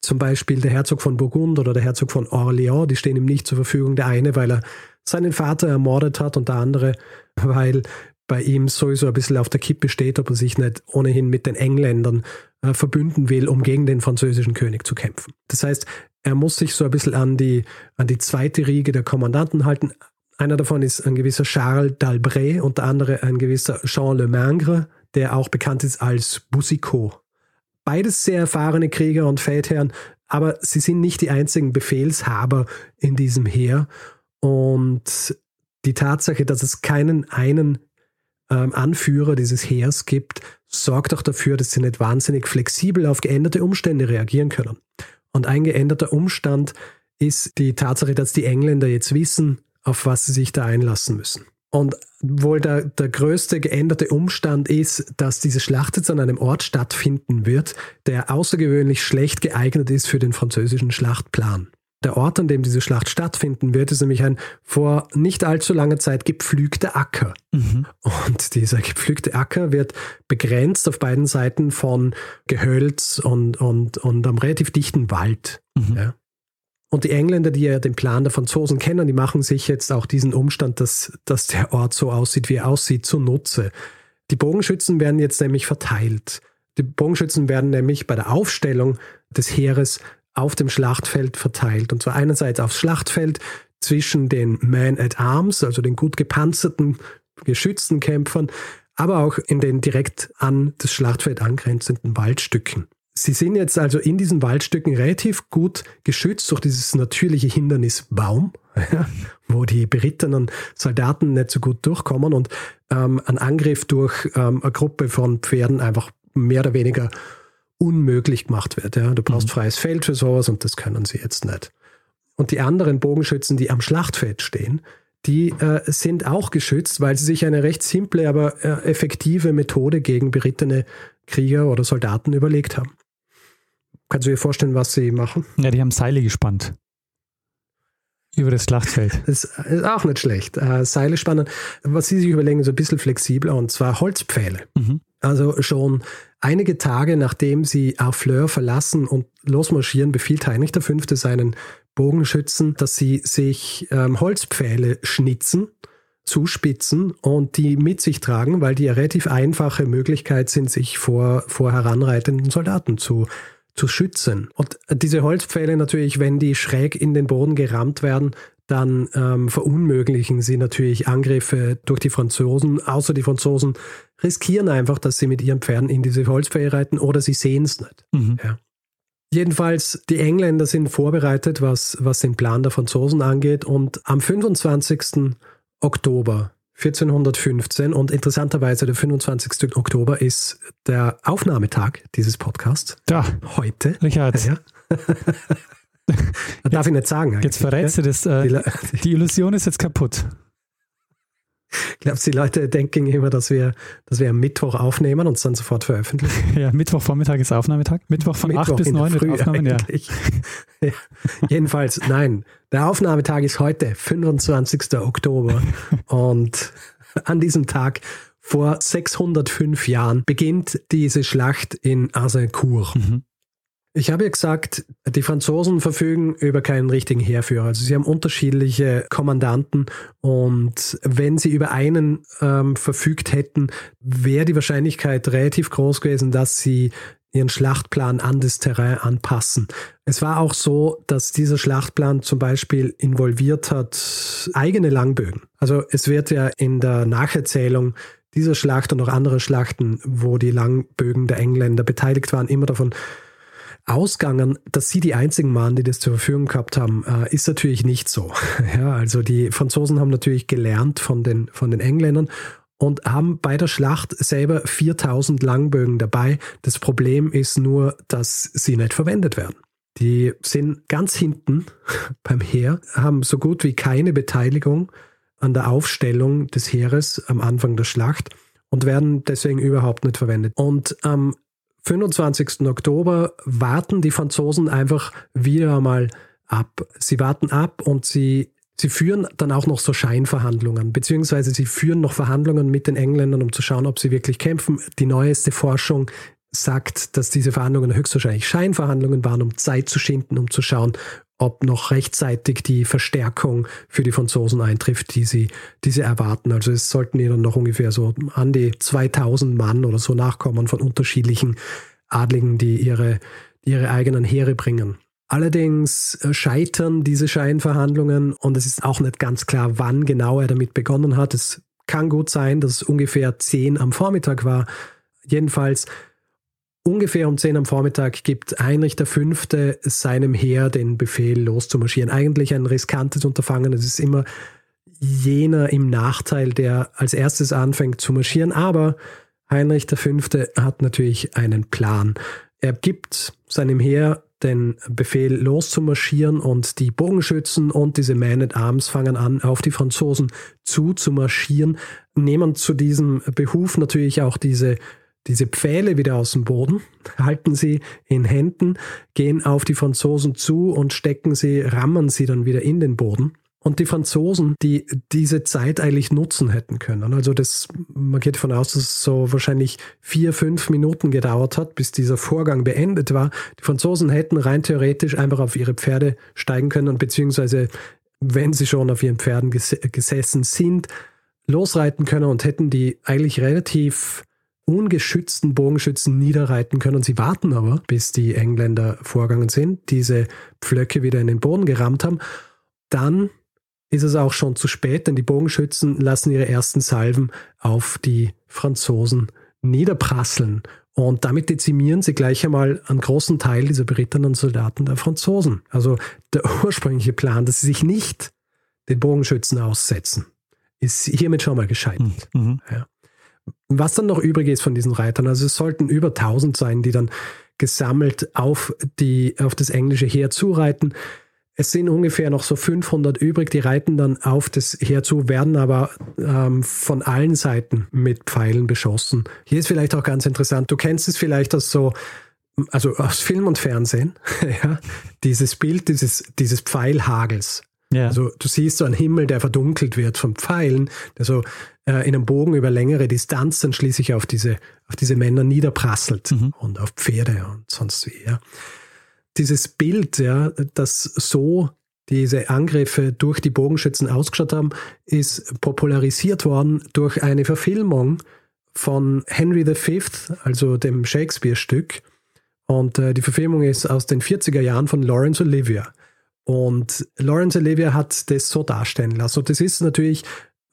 Zum Beispiel der Herzog von Burgund oder der Herzog von Orléans, die stehen ihm nicht zur Verfügung. Der eine, weil er seinen Vater ermordet hat und der andere, weil bei ihm sowieso ein bisschen auf der Kippe steht, ob er sich nicht ohnehin mit den Engländern äh, verbünden will, um gegen den französischen König zu kämpfen. Das heißt, er muss sich so ein bisschen an die, an die zweite Riege der Kommandanten halten. Einer davon ist ein gewisser Charles d'Albret und der andere ein gewisser Jean Le Mangre, der auch bekannt ist als Boussicot. Beides sehr erfahrene Krieger und Feldherren, aber sie sind nicht die einzigen Befehlshaber in diesem Heer. Und die Tatsache, dass es keinen einen ähm, Anführer dieses Heers gibt, sorgt auch dafür, dass sie nicht wahnsinnig flexibel auf geänderte Umstände reagieren können. Und ein geänderter Umstand ist die Tatsache, dass die Engländer jetzt wissen, auf was sie sich da einlassen müssen. Und wohl der, der größte geänderte Umstand ist, dass diese Schlacht jetzt an einem Ort stattfinden wird, der außergewöhnlich schlecht geeignet ist für den französischen Schlachtplan. Der Ort, an dem diese Schlacht stattfinden wird, ist nämlich ein vor nicht allzu langer Zeit gepflügter Acker. Mhm. Und dieser gepflügte Acker wird begrenzt auf beiden Seiten von Gehölz und, und, und einem relativ dichten Wald. Mhm. Ja. Und die Engländer, die ja den Plan der Franzosen kennen, die machen sich jetzt auch diesen Umstand, dass, dass der Ort so aussieht, wie er aussieht, zunutze. Die Bogenschützen werden jetzt nämlich verteilt. Die Bogenschützen werden nämlich bei der Aufstellung des Heeres auf dem Schlachtfeld verteilt. Und zwar einerseits aufs Schlachtfeld zwischen den Man at Arms, also den gut gepanzerten, geschützten Kämpfern, aber auch in den direkt an das Schlachtfeld angrenzenden Waldstücken. Sie sind jetzt also in diesen Waldstücken relativ gut geschützt durch dieses natürliche Hindernis Baum, wo die berittenen Soldaten nicht so gut durchkommen und ähm, ein Angriff durch ähm, eine Gruppe von Pferden einfach mehr oder weniger unmöglich gemacht wird. Ja? Du brauchst mhm. freies Feld für sowas und das können sie jetzt nicht. Und die anderen Bogenschützen, die am Schlachtfeld stehen, die äh, sind auch geschützt, weil sie sich eine recht simple, aber äh, effektive Methode gegen berittene Krieger oder Soldaten überlegt haben. Kannst du dir vorstellen, was sie machen? Ja, die haben Seile gespannt. Über das Schlachtfeld. Das ist auch nicht schlecht. Äh, Seile spannen. Was sie sich überlegen, ist ein bisschen flexibler und zwar Holzpfähle. Mhm. Also schon einige Tage nachdem sie Harfleur verlassen und losmarschieren, befiehlt Heinrich V. seinen Bogenschützen, dass sie sich ähm, Holzpfähle schnitzen, zuspitzen und die mit sich tragen, weil die eine relativ einfache Möglichkeit sind, sich vor, vor heranreitenden Soldaten zu zu schützen. Und diese Holzpfähle natürlich, wenn die schräg in den Boden gerammt werden, dann ähm, verunmöglichen sie natürlich Angriffe durch die Franzosen. Außer die Franzosen riskieren einfach, dass sie mit ihren Pferden in diese Holzpfähle reiten oder sie sehen es nicht. Mhm. Ja. Jedenfalls, die Engländer sind vorbereitet, was, was den Plan der Franzosen angeht. Und am 25. Oktober 1415 und interessanterweise der 25. Oktober ist der Aufnahmetag dieses Podcasts. Da. Heute. Richard. Ja. darf ich nicht sagen. Jetzt verrätst du das. Äh, die Illusion ist jetzt kaputt. Ich glaube, die Leute denken immer, dass wir, dass wir am Mittwoch aufnehmen und es dann sofort veröffentlichen. Ja, Mittwochvormittag ist Aufnahmetag. Mittwoch von Mittwoch 8 bis 9 Früh Aufnahmen, ja. ja. Jedenfalls, nein. Der Aufnahmetag ist heute, 25. Oktober. und an diesem Tag vor 605 Jahren beginnt diese Schlacht in Azincourt. Mhm. Ich habe ja gesagt, die Franzosen verfügen über keinen richtigen Heerführer. Also sie haben unterschiedliche Kommandanten und wenn sie über einen ähm, verfügt hätten, wäre die Wahrscheinlichkeit relativ groß gewesen, dass sie ihren Schlachtplan an das Terrain anpassen. Es war auch so, dass dieser Schlachtplan zum Beispiel involviert hat eigene Langbögen. Also es wird ja in der Nacherzählung dieser Schlacht und auch anderer Schlachten, wo die Langbögen der Engländer beteiligt waren, immer davon ausgangen, dass sie die einzigen waren, die das zur Verfügung gehabt haben, äh, ist natürlich nicht so. Ja, also die Franzosen haben natürlich gelernt von den, von den Engländern und haben bei der Schlacht selber 4000 Langbögen dabei. Das Problem ist nur, dass sie nicht verwendet werden. Die sind ganz hinten beim Heer, haben so gut wie keine Beteiligung an der Aufstellung des Heeres am Anfang der Schlacht und werden deswegen überhaupt nicht verwendet. Und am 25. Oktober warten die Franzosen einfach wieder einmal ab. Sie warten ab und sie, sie führen dann auch noch so Scheinverhandlungen, beziehungsweise sie führen noch Verhandlungen mit den Engländern, um zu schauen, ob sie wirklich kämpfen. Die neueste Forschung sagt, dass diese Verhandlungen höchstwahrscheinlich Scheinverhandlungen waren, um Zeit zu schinden, um zu schauen, ob noch rechtzeitig die Verstärkung für die Franzosen eintrifft, die sie, die sie erwarten. Also es sollten ihnen noch ungefähr so an die 2000 Mann oder so nachkommen von unterschiedlichen Adligen, die ihre, ihre eigenen Heere bringen. Allerdings äh, scheitern diese Scheinverhandlungen und es ist auch nicht ganz klar, wann genau er damit begonnen hat. Es kann gut sein, dass es ungefähr 10 am Vormittag war. Jedenfalls Ungefähr um 10 am Vormittag gibt Heinrich V. seinem Heer den Befehl, loszumarschieren. Eigentlich ein riskantes Unterfangen. Es ist immer jener im Nachteil, der als erstes anfängt zu marschieren. Aber Heinrich V. hat natürlich einen Plan. Er gibt seinem Heer den Befehl loszumarschieren und die Bogenschützen und diese Man at Arms fangen an, auf die Franzosen zuzumarschieren, nehmen zu diesem Behuf natürlich auch diese diese Pfähle wieder aus dem Boden, halten sie in Händen, gehen auf die Franzosen zu und stecken sie, rammen sie dann wieder in den Boden. Und die Franzosen, die diese Zeit eigentlich nutzen hätten können. Also das, man geht davon aus, dass es so wahrscheinlich vier, fünf Minuten gedauert hat, bis dieser Vorgang beendet war. Die Franzosen hätten rein theoretisch einfach auf ihre Pferde steigen können und beziehungsweise, wenn sie schon auf ihren Pferden gesessen sind, losreiten können und hätten die eigentlich relativ ungeschützten Bogenschützen niederreiten können. Sie warten aber, bis die Engländer vorgegangen sind, diese Pflöcke wieder in den Boden gerammt haben. Dann ist es auch schon zu spät, denn die Bogenschützen lassen ihre ersten Salven auf die Franzosen niederprasseln. Und damit dezimieren sie gleich einmal einen großen Teil dieser beritternden Soldaten der Franzosen. Also der ursprüngliche Plan, dass sie sich nicht den Bogenschützen aussetzen, ist hiermit schon mal gescheitert. Mhm. Ja. Was dann noch übrig ist von diesen Reitern, also es sollten über 1000 sein, die dann gesammelt auf, die, auf das englische Heer zureiten. Es sind ungefähr noch so 500 übrig, die reiten dann auf das Heer zu, werden aber ähm, von allen Seiten mit Pfeilen beschossen. Hier ist vielleicht auch ganz interessant, du kennst es vielleicht aus so, also aus Film und Fernsehen, ja, dieses Bild dieses, dieses Pfeilhagels. Ja. Also du siehst so einen Himmel, der verdunkelt wird von Pfeilen, der so äh, in einem Bogen über längere Distanz dann schließlich auf diese, auf diese Männer niederprasselt mhm. und auf Pferde und sonst wie. Ja dieses Bild, ja, dass so diese Angriffe durch die Bogenschützen ausgeschaut haben, ist popularisiert worden durch eine Verfilmung von Henry V., also dem Shakespeare-Stück. Und äh, die Verfilmung ist aus den 40er Jahren von Laurence Olivier. Und Laurence Olivier hat das so darstellen lassen. Und das ist natürlich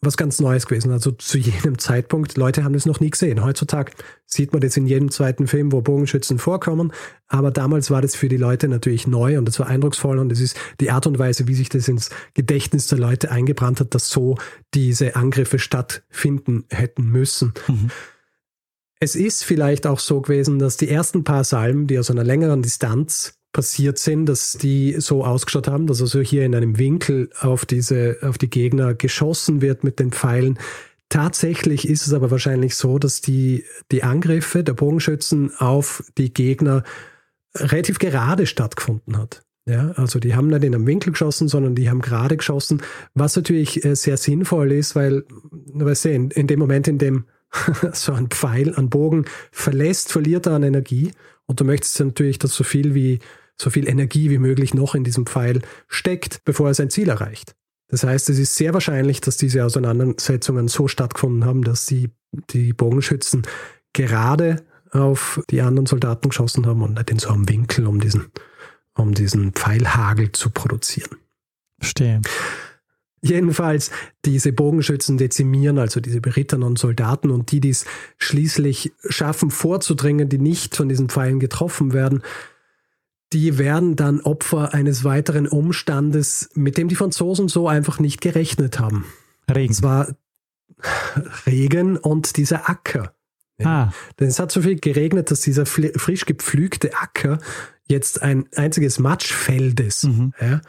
was ganz Neues gewesen. Also zu jenem Zeitpunkt, Leute haben das noch nie gesehen. Heutzutage sieht man das in jedem zweiten Film, wo Bogenschützen vorkommen. Aber damals war das für die Leute natürlich neu und es war eindrucksvoll und es ist die Art und Weise, wie sich das ins Gedächtnis der Leute eingebrannt hat, dass so diese Angriffe stattfinden hätten müssen. Mhm. Es ist vielleicht auch so gewesen, dass die ersten paar Salmen, die aus einer längeren Distanz passiert sind, dass die so ausgeschaut haben, dass also hier in einem Winkel auf diese, auf die Gegner geschossen wird mit den Pfeilen. Tatsächlich ist es aber wahrscheinlich so, dass die, die Angriffe der Bogenschützen auf die Gegner relativ gerade stattgefunden hat. Ja, also die haben nicht in einem Winkel geschossen, sondern die haben gerade geschossen, was natürlich äh, sehr sinnvoll ist, weil, weißt du, in, in dem Moment, in dem so ein Pfeil, ein Bogen verlässt, verliert er an Energie. Und du möchtest natürlich, dass so viel wie so viel Energie wie möglich noch in diesem Pfeil steckt, bevor er sein Ziel erreicht. Das heißt, es ist sehr wahrscheinlich, dass diese Auseinandersetzungen so stattgefunden haben, dass die, die Bogenschützen gerade auf die anderen Soldaten geschossen haben und nicht in so einem Winkel, um diesen, um diesen Pfeilhagel zu produzieren. Verstehe. Jedenfalls, diese Bogenschützen dezimieren also diese beritternden Soldaten und die, die es schließlich schaffen, vorzudringen, die nicht von diesen Pfeilen getroffen werden, die werden dann Opfer eines weiteren Umstandes, mit dem die Franzosen so einfach nicht gerechnet haben. Regen. Und zwar Regen und dieser Acker. Ja. Ah. Denn es hat so viel geregnet, dass dieser frisch gepflügte Acker jetzt ein einziges Matschfeld ist. Mhm. Ja.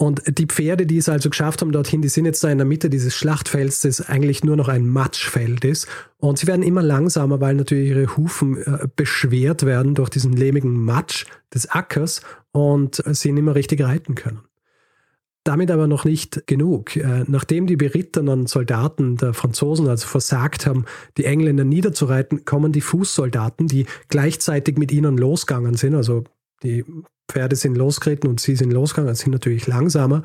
Und die Pferde, die es also geschafft haben dorthin, die sind jetzt da in der Mitte dieses Schlachtfelds, das eigentlich nur noch ein Matschfeld ist. Und sie werden immer langsamer, weil natürlich ihre Hufen äh, beschwert werden durch diesen lehmigen Matsch des Ackers und sie nicht mehr richtig reiten können. Damit aber noch nicht genug. Äh, nachdem die beritternden Soldaten der Franzosen also versagt haben, die Engländer niederzureiten, kommen die Fußsoldaten, die gleichzeitig mit ihnen losgegangen sind, also die Pferde sind losgeritten und sie sind losgegangen, sind natürlich langsamer.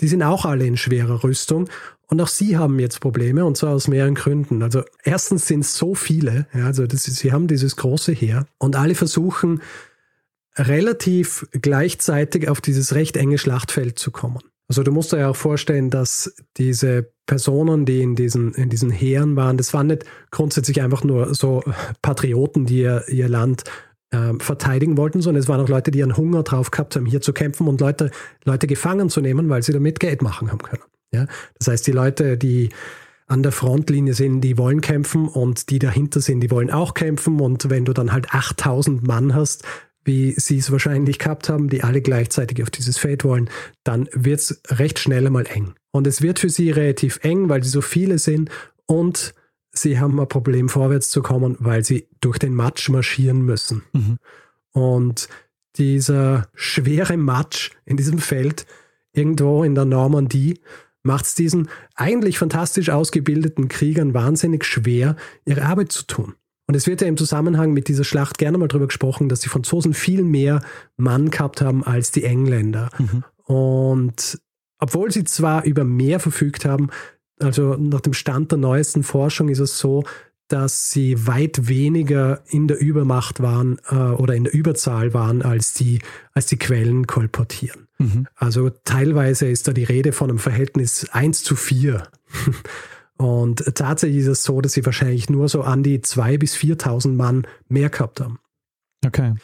Die sind auch alle in schwerer Rüstung. Und auch sie haben jetzt Probleme, und zwar aus mehreren Gründen. Also erstens sind es so viele, ja, also das, sie haben dieses große Heer und alle versuchen relativ gleichzeitig auf dieses recht enge Schlachtfeld zu kommen. Also du musst dir ja auch vorstellen, dass diese Personen, die in diesen, in diesen Heeren waren, das waren nicht grundsätzlich einfach nur so Patrioten, die ihr, ihr Land äh, verteidigen wollten, sondern es waren auch Leute, die einen Hunger drauf gehabt haben, hier zu kämpfen und Leute, Leute gefangen zu nehmen, weil sie damit Geld machen haben können. Ja? Das heißt, die Leute, die an der Frontlinie sind, die wollen kämpfen und die dahinter sind, die wollen auch kämpfen und wenn du dann halt 8000 Mann hast, wie sie es wahrscheinlich gehabt haben, die alle gleichzeitig auf dieses Feld wollen, dann wird es recht schnell einmal eng. Und es wird für sie relativ eng, weil sie so viele sind und sie haben ein Problem, vorwärts zu kommen, weil sie durch den Matsch marschieren müssen. Mhm. Und dieser schwere Matsch in diesem Feld, irgendwo in der Normandie, macht es diesen eigentlich fantastisch ausgebildeten Kriegern wahnsinnig schwer, ihre Arbeit zu tun. Und es wird ja im Zusammenhang mit dieser Schlacht gerne mal darüber gesprochen, dass die Franzosen viel mehr Mann gehabt haben als die Engländer. Mhm. Und obwohl sie zwar über mehr verfügt haben, also nach dem Stand der neuesten Forschung ist es so, dass sie weit weniger in der Übermacht waren äh, oder in der Überzahl waren, als die, als die Quellen kolportieren. Mhm. Also teilweise ist da die Rede von einem Verhältnis 1 zu 4. Und tatsächlich ist es so, dass sie wahrscheinlich nur so an die 2.000 bis 4.000 Mann mehr gehabt haben. Okay.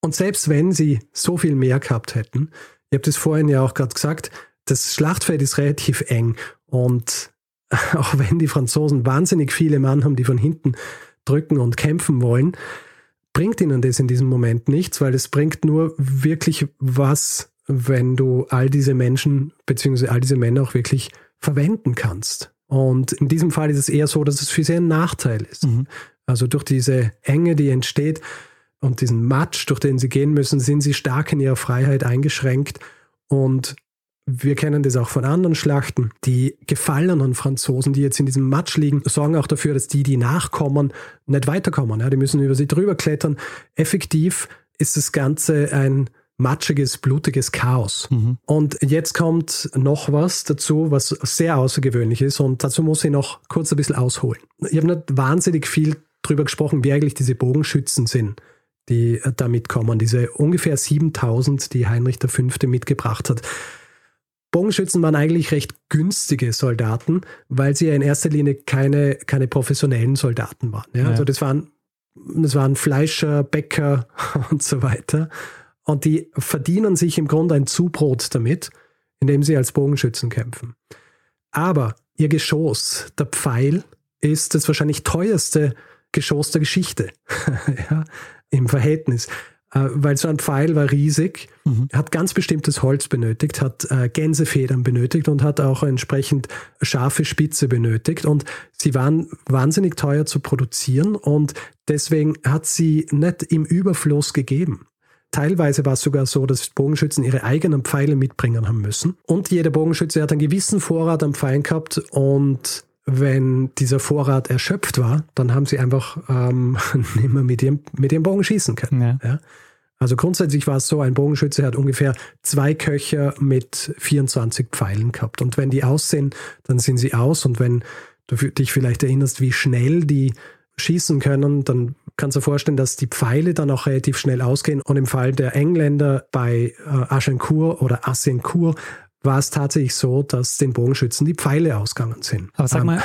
Und selbst wenn sie so viel mehr gehabt hätten, ihr habt es vorhin ja auch gerade gesagt, das Schlachtfeld ist relativ eng und auch wenn die Franzosen wahnsinnig viele Mann haben, die von hinten drücken und kämpfen wollen, bringt ihnen das in diesem Moment nichts, weil es bringt nur wirklich was, wenn du all diese Menschen bzw. all diese Männer auch wirklich verwenden kannst. Und in diesem Fall ist es eher so, dass es für sie ein Nachteil ist. Mhm. Also durch diese Enge, die entsteht und diesen Matsch, durch den sie gehen müssen, sind sie stark in ihrer Freiheit eingeschränkt und wir kennen das auch von anderen Schlachten. Die gefallenen Franzosen, die jetzt in diesem Matsch liegen, sorgen auch dafür, dass die, die nachkommen, nicht weiterkommen. Ja, die müssen über sie drüber klettern. Effektiv ist das Ganze ein matschiges, blutiges Chaos. Mhm. Und jetzt kommt noch was dazu, was sehr außergewöhnlich ist. Und dazu muss ich noch kurz ein bisschen ausholen. Ich habe nicht wahnsinnig viel drüber gesprochen, wie eigentlich diese Bogenschützen sind, die da mitkommen. Diese ungefähr 7000, die Heinrich V. mitgebracht hat. Bogenschützen waren eigentlich recht günstige Soldaten, weil sie ja in erster Linie keine, keine professionellen Soldaten waren. Ja? Ja. Also das waren, das waren Fleischer, Bäcker und so weiter. Und die verdienen sich im Grunde ein Zubrot damit, indem sie als Bogenschützen kämpfen. Aber ihr Geschoss, der Pfeil, ist das wahrscheinlich teuerste Geschoss der Geschichte ja, im Verhältnis. Äh, weil so ein Pfeil war riesig, mhm. hat ganz bestimmtes Holz benötigt, hat äh, Gänsefedern benötigt und hat auch entsprechend scharfe Spitze benötigt. Und sie waren wahnsinnig teuer zu produzieren und deswegen hat sie nicht im Überfluss gegeben. Teilweise war es sogar so, dass Bogenschützen ihre eigenen Pfeile mitbringen haben müssen. Und jeder Bogenschütze hat einen gewissen Vorrat an Pfeilen gehabt und wenn dieser Vorrat erschöpft war, dann haben sie einfach ähm, nicht mehr mit ihrem, mit ihrem Bogen schießen können. Ja. Ja? Also grundsätzlich war es so, ein Bogenschütze hat ungefähr zwei Köcher mit 24 Pfeilen gehabt. Und wenn die aus sind, dann sind sie aus. Und wenn du dich vielleicht erinnerst, wie schnell die schießen können, dann kannst du dir vorstellen, dass die Pfeile dann auch relativ schnell ausgehen. Und im Fall der Engländer bei äh, Agincourt oder Azincourt war es tatsächlich so, dass den Bogenschützen die Pfeile ausgegangen sind. Aber sag ähm, mal,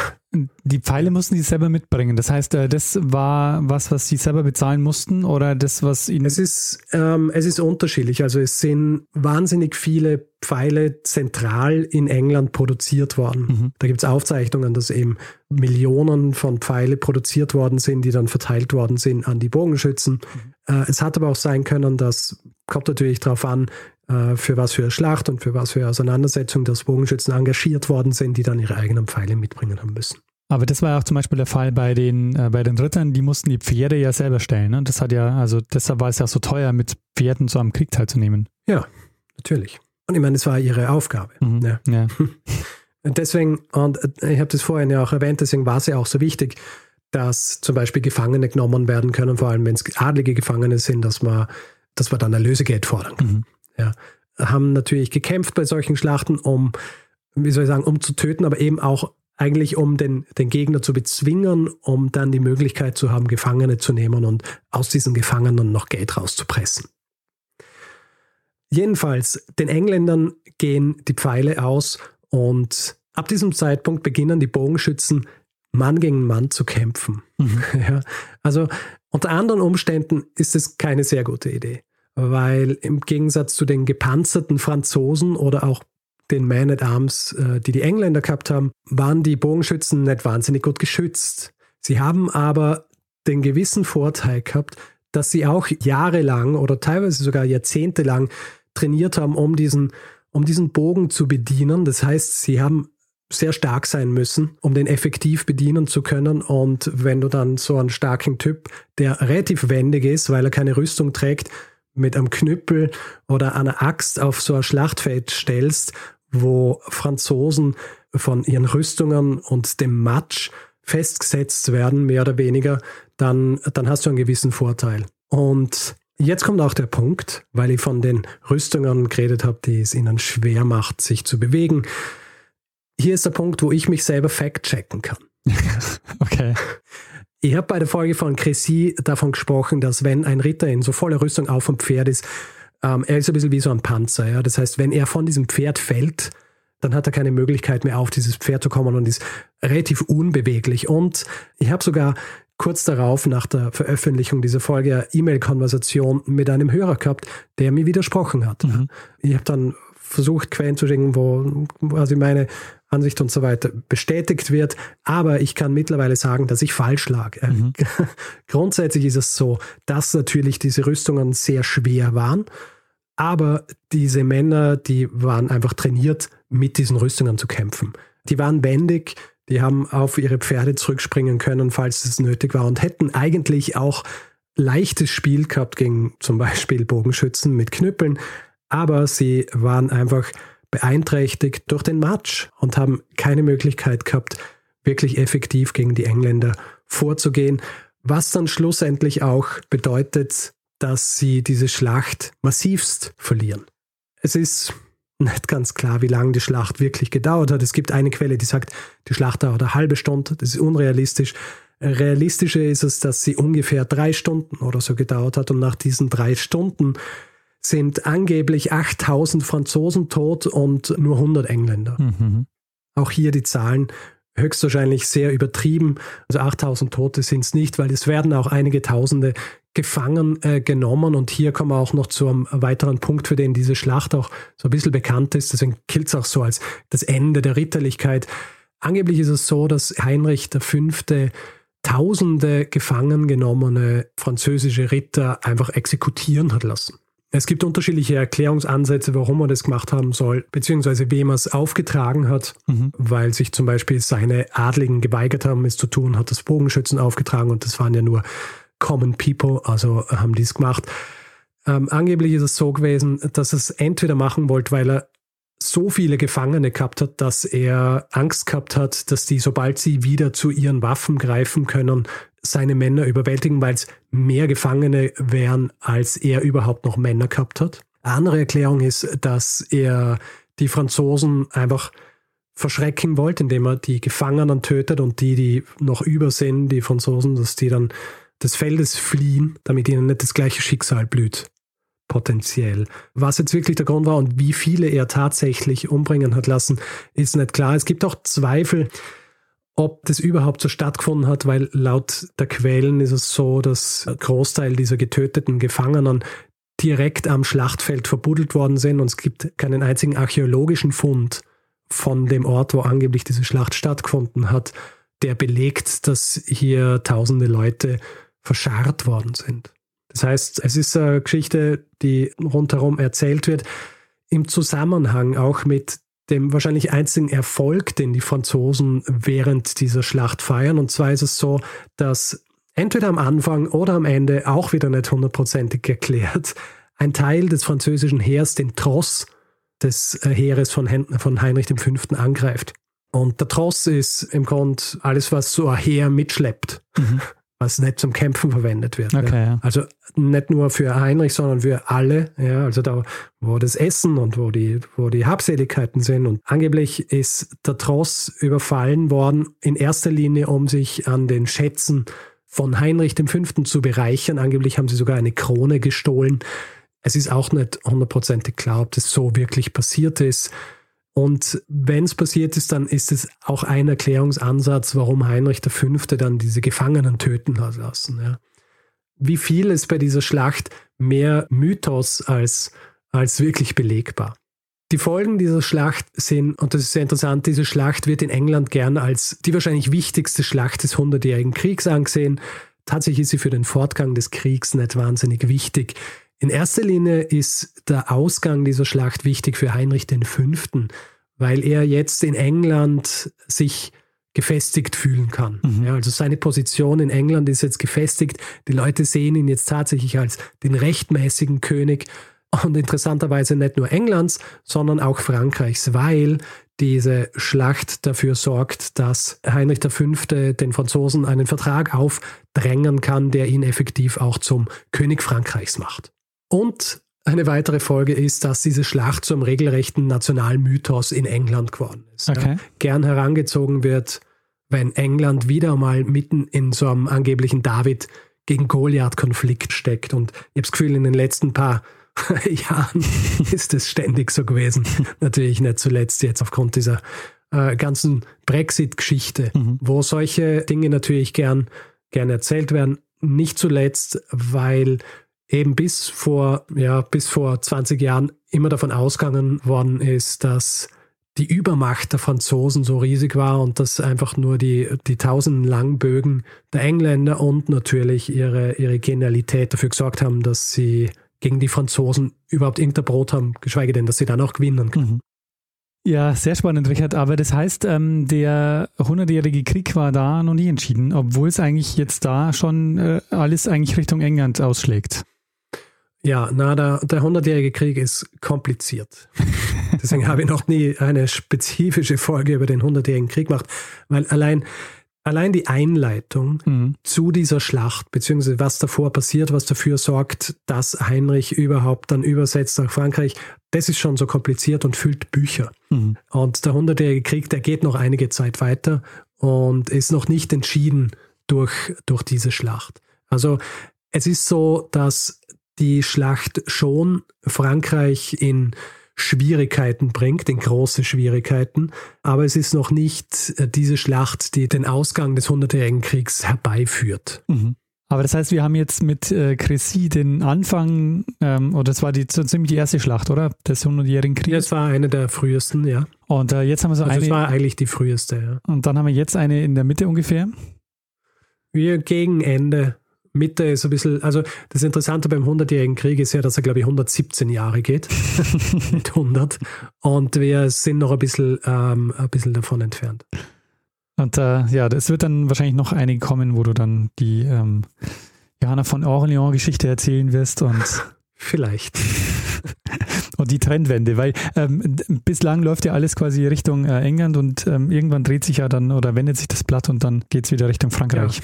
die Pfeile mussten die selber mitbringen. Das heißt, äh, das war was, was sie selber bezahlen mussten oder das, was ihnen. Es ist, ähm, es ist unterschiedlich. Also es sind wahnsinnig viele Pfeile zentral in England produziert worden. Mhm. Da gibt es Aufzeichnungen, dass eben Millionen von Pfeile produziert worden sind, die dann verteilt worden sind an die Bogenschützen. Mhm. Äh, es hat aber auch sein können, dass kommt natürlich darauf an, für was für eine Schlacht und für was für eine Auseinandersetzung dass Bogenschützen engagiert worden sind, die dann ihre eigenen Pfeile mitbringen haben müssen. Aber das war ja auch zum Beispiel der Fall bei den, äh, bei den Rittern, die mussten die Pferde ja selber stellen. Ne? Das hat ja, also deshalb war es ja so teuer, mit Pferden so am Krieg teilzunehmen. Ja, natürlich. Und ich meine, es war ihre Aufgabe. Mhm. Ja. ja. Und deswegen, und ich habe das vorhin ja auch erwähnt, deswegen war es ja auch so wichtig, dass zum Beispiel Gefangene genommen werden können, vor allem wenn es adlige Gefangene sind, dass man, dass man dann Erlösegeld fordern kann. Mhm ja, haben natürlich gekämpft bei solchen Schlachten, um, wie soll ich sagen, um zu töten, aber eben auch eigentlich um den, den Gegner zu bezwingen, um dann die Möglichkeit zu haben, Gefangene zu nehmen und aus diesen Gefangenen noch Geld rauszupressen. Jedenfalls, den Engländern gehen die Pfeile aus und ab diesem Zeitpunkt beginnen die Bogenschützen Mann gegen Mann zu kämpfen. Mhm. Ja, also unter anderen Umständen ist es keine sehr gute Idee weil im Gegensatz zu den gepanzerten Franzosen oder auch den Man at Arms, äh, die die Engländer gehabt haben, waren die Bogenschützen nicht wahnsinnig gut geschützt. Sie haben aber den gewissen Vorteil gehabt, dass sie auch jahrelang oder teilweise sogar jahrzehntelang trainiert haben, um diesen, um diesen Bogen zu bedienen. Das heißt, sie haben sehr stark sein müssen, um den effektiv bedienen zu können. Und wenn du dann so einen starken Typ, der relativ wendig ist, weil er keine Rüstung trägt, mit einem Knüppel oder einer Axt auf so ein Schlachtfeld stellst, wo Franzosen von ihren Rüstungen und dem Matsch festgesetzt werden, mehr oder weniger, dann, dann hast du einen gewissen Vorteil. Und jetzt kommt auch der Punkt, weil ich von den Rüstungen geredet habe, die es ihnen schwer macht, sich zu bewegen. Hier ist der Punkt, wo ich mich selber fact-checken kann. okay. Ich habe bei der Folge von Cressy davon gesprochen, dass wenn ein Ritter in so voller Rüstung auf dem Pferd ist, ähm, er ist ein bisschen wie so ein Panzer. Ja? Das heißt, wenn er von diesem Pferd fällt, dann hat er keine Möglichkeit mehr auf dieses Pferd zu kommen und ist relativ unbeweglich. Und ich habe sogar kurz darauf, nach der Veröffentlichung dieser Folge, eine E-Mail-Konversation mit einem Hörer gehabt, der mir widersprochen hat. Mhm. Ich habe dann versucht, Quellen zu schicken, wo quasi meine Ansicht und so weiter bestätigt wird. Aber ich kann mittlerweile sagen, dass ich falsch lag. Äh, mhm. Grundsätzlich ist es so, dass natürlich diese Rüstungen sehr schwer waren. Aber diese Männer, die waren einfach trainiert, mit diesen Rüstungen zu kämpfen. Die waren wendig, die haben auf ihre Pferde zurückspringen können, falls es nötig war und hätten eigentlich auch leichtes Spiel gehabt gegen zum Beispiel Bogenschützen mit Knüppeln. Aber sie waren einfach beeinträchtigt durch den Matsch und haben keine Möglichkeit gehabt, wirklich effektiv gegen die Engländer vorzugehen, was dann schlussendlich auch bedeutet, dass sie diese Schlacht massivst verlieren. Es ist nicht ganz klar, wie lange die Schlacht wirklich gedauert hat. Es gibt eine Quelle, die sagt, die Schlacht dauert eine halbe Stunde. Das ist unrealistisch. Realistischer ist es, dass sie ungefähr drei Stunden oder so gedauert hat. Und nach diesen drei Stunden sind angeblich 8000 Franzosen tot und nur 100 Engländer. Mhm. Auch hier die Zahlen höchstwahrscheinlich sehr übertrieben. Also 8000 Tote sind es nicht, weil es werden auch einige Tausende gefangen äh, genommen. Und hier kommen wir auch noch zu einem weiteren Punkt, für den diese Schlacht auch so ein bisschen bekannt ist. Deswegen gilt es auch so als das Ende der Ritterlichkeit. Angeblich ist es so, dass Heinrich V. tausende gefangen genommene französische Ritter einfach exekutieren hat lassen. Es gibt unterschiedliche Erklärungsansätze, warum er das gemacht haben soll, beziehungsweise wem er es aufgetragen hat, mhm. weil sich zum Beispiel seine Adligen geweigert haben, es zu tun, hat das Bogenschützen aufgetragen und das waren ja nur Common People, also haben die es gemacht. Ähm, angeblich ist es so gewesen, dass er es entweder machen wollte, weil er so viele Gefangene gehabt hat, dass er Angst gehabt hat, dass die, sobald sie wieder zu ihren Waffen greifen können, seine Männer überwältigen, weil es mehr Gefangene wären, als er überhaupt noch Männer gehabt hat. Eine andere Erklärung ist, dass er die Franzosen einfach verschrecken wollte, indem er die Gefangenen tötet und die, die noch über sind, die Franzosen, dass die dann des Feldes fliehen, damit ihnen nicht das gleiche Schicksal blüht. Potenziell. Was jetzt wirklich der Grund war und wie viele er tatsächlich umbringen hat lassen, ist nicht klar. Es gibt auch Zweifel, ob das überhaupt so stattgefunden hat, weil laut der Quellen ist es so, dass ein Großteil dieser getöteten Gefangenen direkt am Schlachtfeld verbuddelt worden sind und es gibt keinen einzigen archäologischen Fund von dem Ort, wo angeblich diese Schlacht stattgefunden hat, der belegt, dass hier tausende Leute verscharrt worden sind. Das heißt, es ist eine Geschichte, die rundherum erzählt wird, im Zusammenhang auch mit dem wahrscheinlich einzigen Erfolg, den die Franzosen während dieser Schlacht feiern. Und zwar ist es so, dass entweder am Anfang oder am Ende auch wieder nicht hundertprozentig erklärt, ein Teil des französischen Heers den Tross des äh, Heeres von, von Heinrich V. angreift. Und der Tross ist im Grunde alles, was so ein Heer mitschleppt. Mhm was nicht zum Kämpfen verwendet wird. Okay, ja. Also nicht nur für Heinrich, sondern für alle. Ja, also da, wo das Essen und wo die, wo die Habseligkeiten sind. Und angeblich ist der Tross überfallen worden, in erster Linie, um sich an den Schätzen von Heinrich V. zu bereichern. Angeblich haben sie sogar eine Krone gestohlen. Es ist auch nicht hundertprozentig klar, ob das so wirklich passiert ist. Und wenn es passiert ist, dann ist es auch ein Erklärungsansatz, warum Heinrich V. dann diese Gefangenen töten hat lassen. Ja. Wie viel ist bei dieser Schlacht mehr Mythos als, als wirklich belegbar? Die Folgen dieser Schlacht sind, und das ist sehr interessant, diese Schlacht wird in England gern als die wahrscheinlich wichtigste Schlacht des Hundertjährigen Kriegs angesehen. Tatsächlich ist sie für den Fortgang des Kriegs nicht wahnsinnig wichtig. In erster Linie ist der Ausgang dieser Schlacht wichtig für Heinrich V., weil er jetzt in England sich gefestigt fühlen kann. Mhm. Ja, also seine Position in England ist jetzt gefestigt. Die Leute sehen ihn jetzt tatsächlich als den rechtmäßigen König und interessanterweise nicht nur Englands, sondern auch Frankreichs, weil diese Schlacht dafür sorgt, dass Heinrich V. den Franzosen einen Vertrag aufdrängen kann, der ihn effektiv auch zum König Frankreichs macht. Und eine weitere Folge ist, dass diese Schlacht zum regelrechten Nationalmythos in England geworden ist. Okay. Ja, gern herangezogen wird, wenn England wieder mal mitten in so einem angeblichen David gegen Goliath-Konflikt steckt. Und ich habe das Gefühl, in den letzten paar Jahren ist es ständig so gewesen. Natürlich nicht zuletzt jetzt aufgrund dieser äh, ganzen Brexit-Geschichte, mhm. wo solche Dinge natürlich gern, gern erzählt werden. Nicht zuletzt, weil eben bis vor, ja, bis vor 20 Jahren immer davon ausgegangen worden ist, dass die Übermacht der Franzosen so riesig war und dass einfach nur die, die tausenden langen Bögen der Engländer und natürlich ihre, ihre Genialität dafür gesorgt haben, dass sie gegen die Franzosen überhaupt irgendein Brot haben, geschweige denn, dass sie dann auch gewinnen können. Mhm. Ja, sehr spannend, Richard. Aber das heißt, ähm, der hundertjährige Krieg war da noch nie entschieden, obwohl es eigentlich jetzt da schon äh, alles eigentlich Richtung England ausschlägt. Ja, na, der, der hundertjährige Krieg ist kompliziert. Deswegen habe ich noch nie eine spezifische Folge über den hundertjährigen Krieg gemacht, weil allein, allein die Einleitung mhm. zu dieser Schlacht, beziehungsweise was davor passiert, was dafür sorgt, dass Heinrich überhaupt dann übersetzt nach Frankreich, das ist schon so kompliziert und füllt Bücher. Mhm. Und der hundertjährige Krieg, der geht noch einige Zeit weiter und ist noch nicht entschieden durch, durch diese Schlacht. Also es ist so, dass die Schlacht schon Frankreich in Schwierigkeiten bringt, in große Schwierigkeiten. Aber es ist noch nicht äh, diese Schlacht, die den Ausgang des Hundertjährigen Kriegs herbeiführt. Mhm. Aber das heißt, wir haben jetzt mit äh, Crécy den Anfang, ähm, oder das war die, so ziemlich die erste Schlacht, oder? Des Hundertjährigen Krieges. Ja, es war eine der frühesten, ja. Und äh, jetzt haben wir so also eine. Das war eigentlich die früheste, ja. Und dann haben wir jetzt eine in der Mitte ungefähr. Wir gegen Ende Mitte ist ein bisschen, also das Interessante beim 100-jährigen Krieg ist ja, dass er, glaube ich, 117 Jahre geht. mit 100. Und wir sind noch ein bisschen, ähm, ein bisschen davon entfernt. Und äh, ja, es wird dann wahrscheinlich noch einige kommen, wo du dann die ähm, Johanna von Orleans-Geschichte erzählen wirst und Vielleicht. und die Trendwende, weil ähm, bislang läuft ja alles quasi Richtung äh, England und ähm, irgendwann dreht sich ja dann oder wendet sich das Blatt und dann geht es wieder Richtung Frankreich. Ja.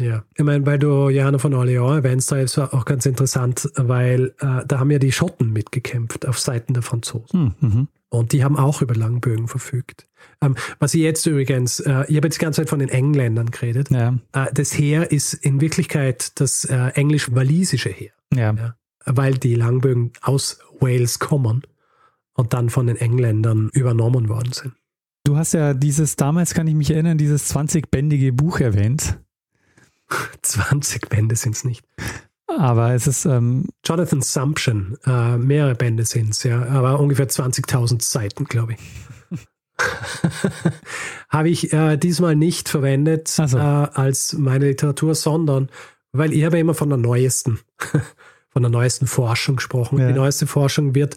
Ja, ich meine, weil du Johanna von Orleans erwähnst, da ist auch ganz interessant, weil äh, da haben ja die Schotten mitgekämpft auf Seiten der Franzosen. Hm, mhm. Und die haben auch über Langbögen verfügt. Ähm, was ich jetzt übrigens, äh, ich habe jetzt die ganze Zeit von den Engländern geredet. Ja. Äh, das Heer ist in Wirklichkeit das äh, englisch-walisische Heer. Ja. ja. Weil die Langbögen aus Wales kommen und dann von den Engländern übernommen worden sind. Du hast ja dieses, damals kann ich mich erinnern, dieses 20-bändige Buch erwähnt. 20 Bände sind es nicht. Aber es ist. Ähm Jonathan Sumption, äh, mehrere Bände sind es, ja, aber ungefähr 20.000 Seiten, glaube ich. Habe ich äh, diesmal nicht verwendet so. äh, als meine Literatur, sondern weil ich habe immer von der neuesten, von der neuesten Forschung gesprochen. Ja. Die neueste Forschung wird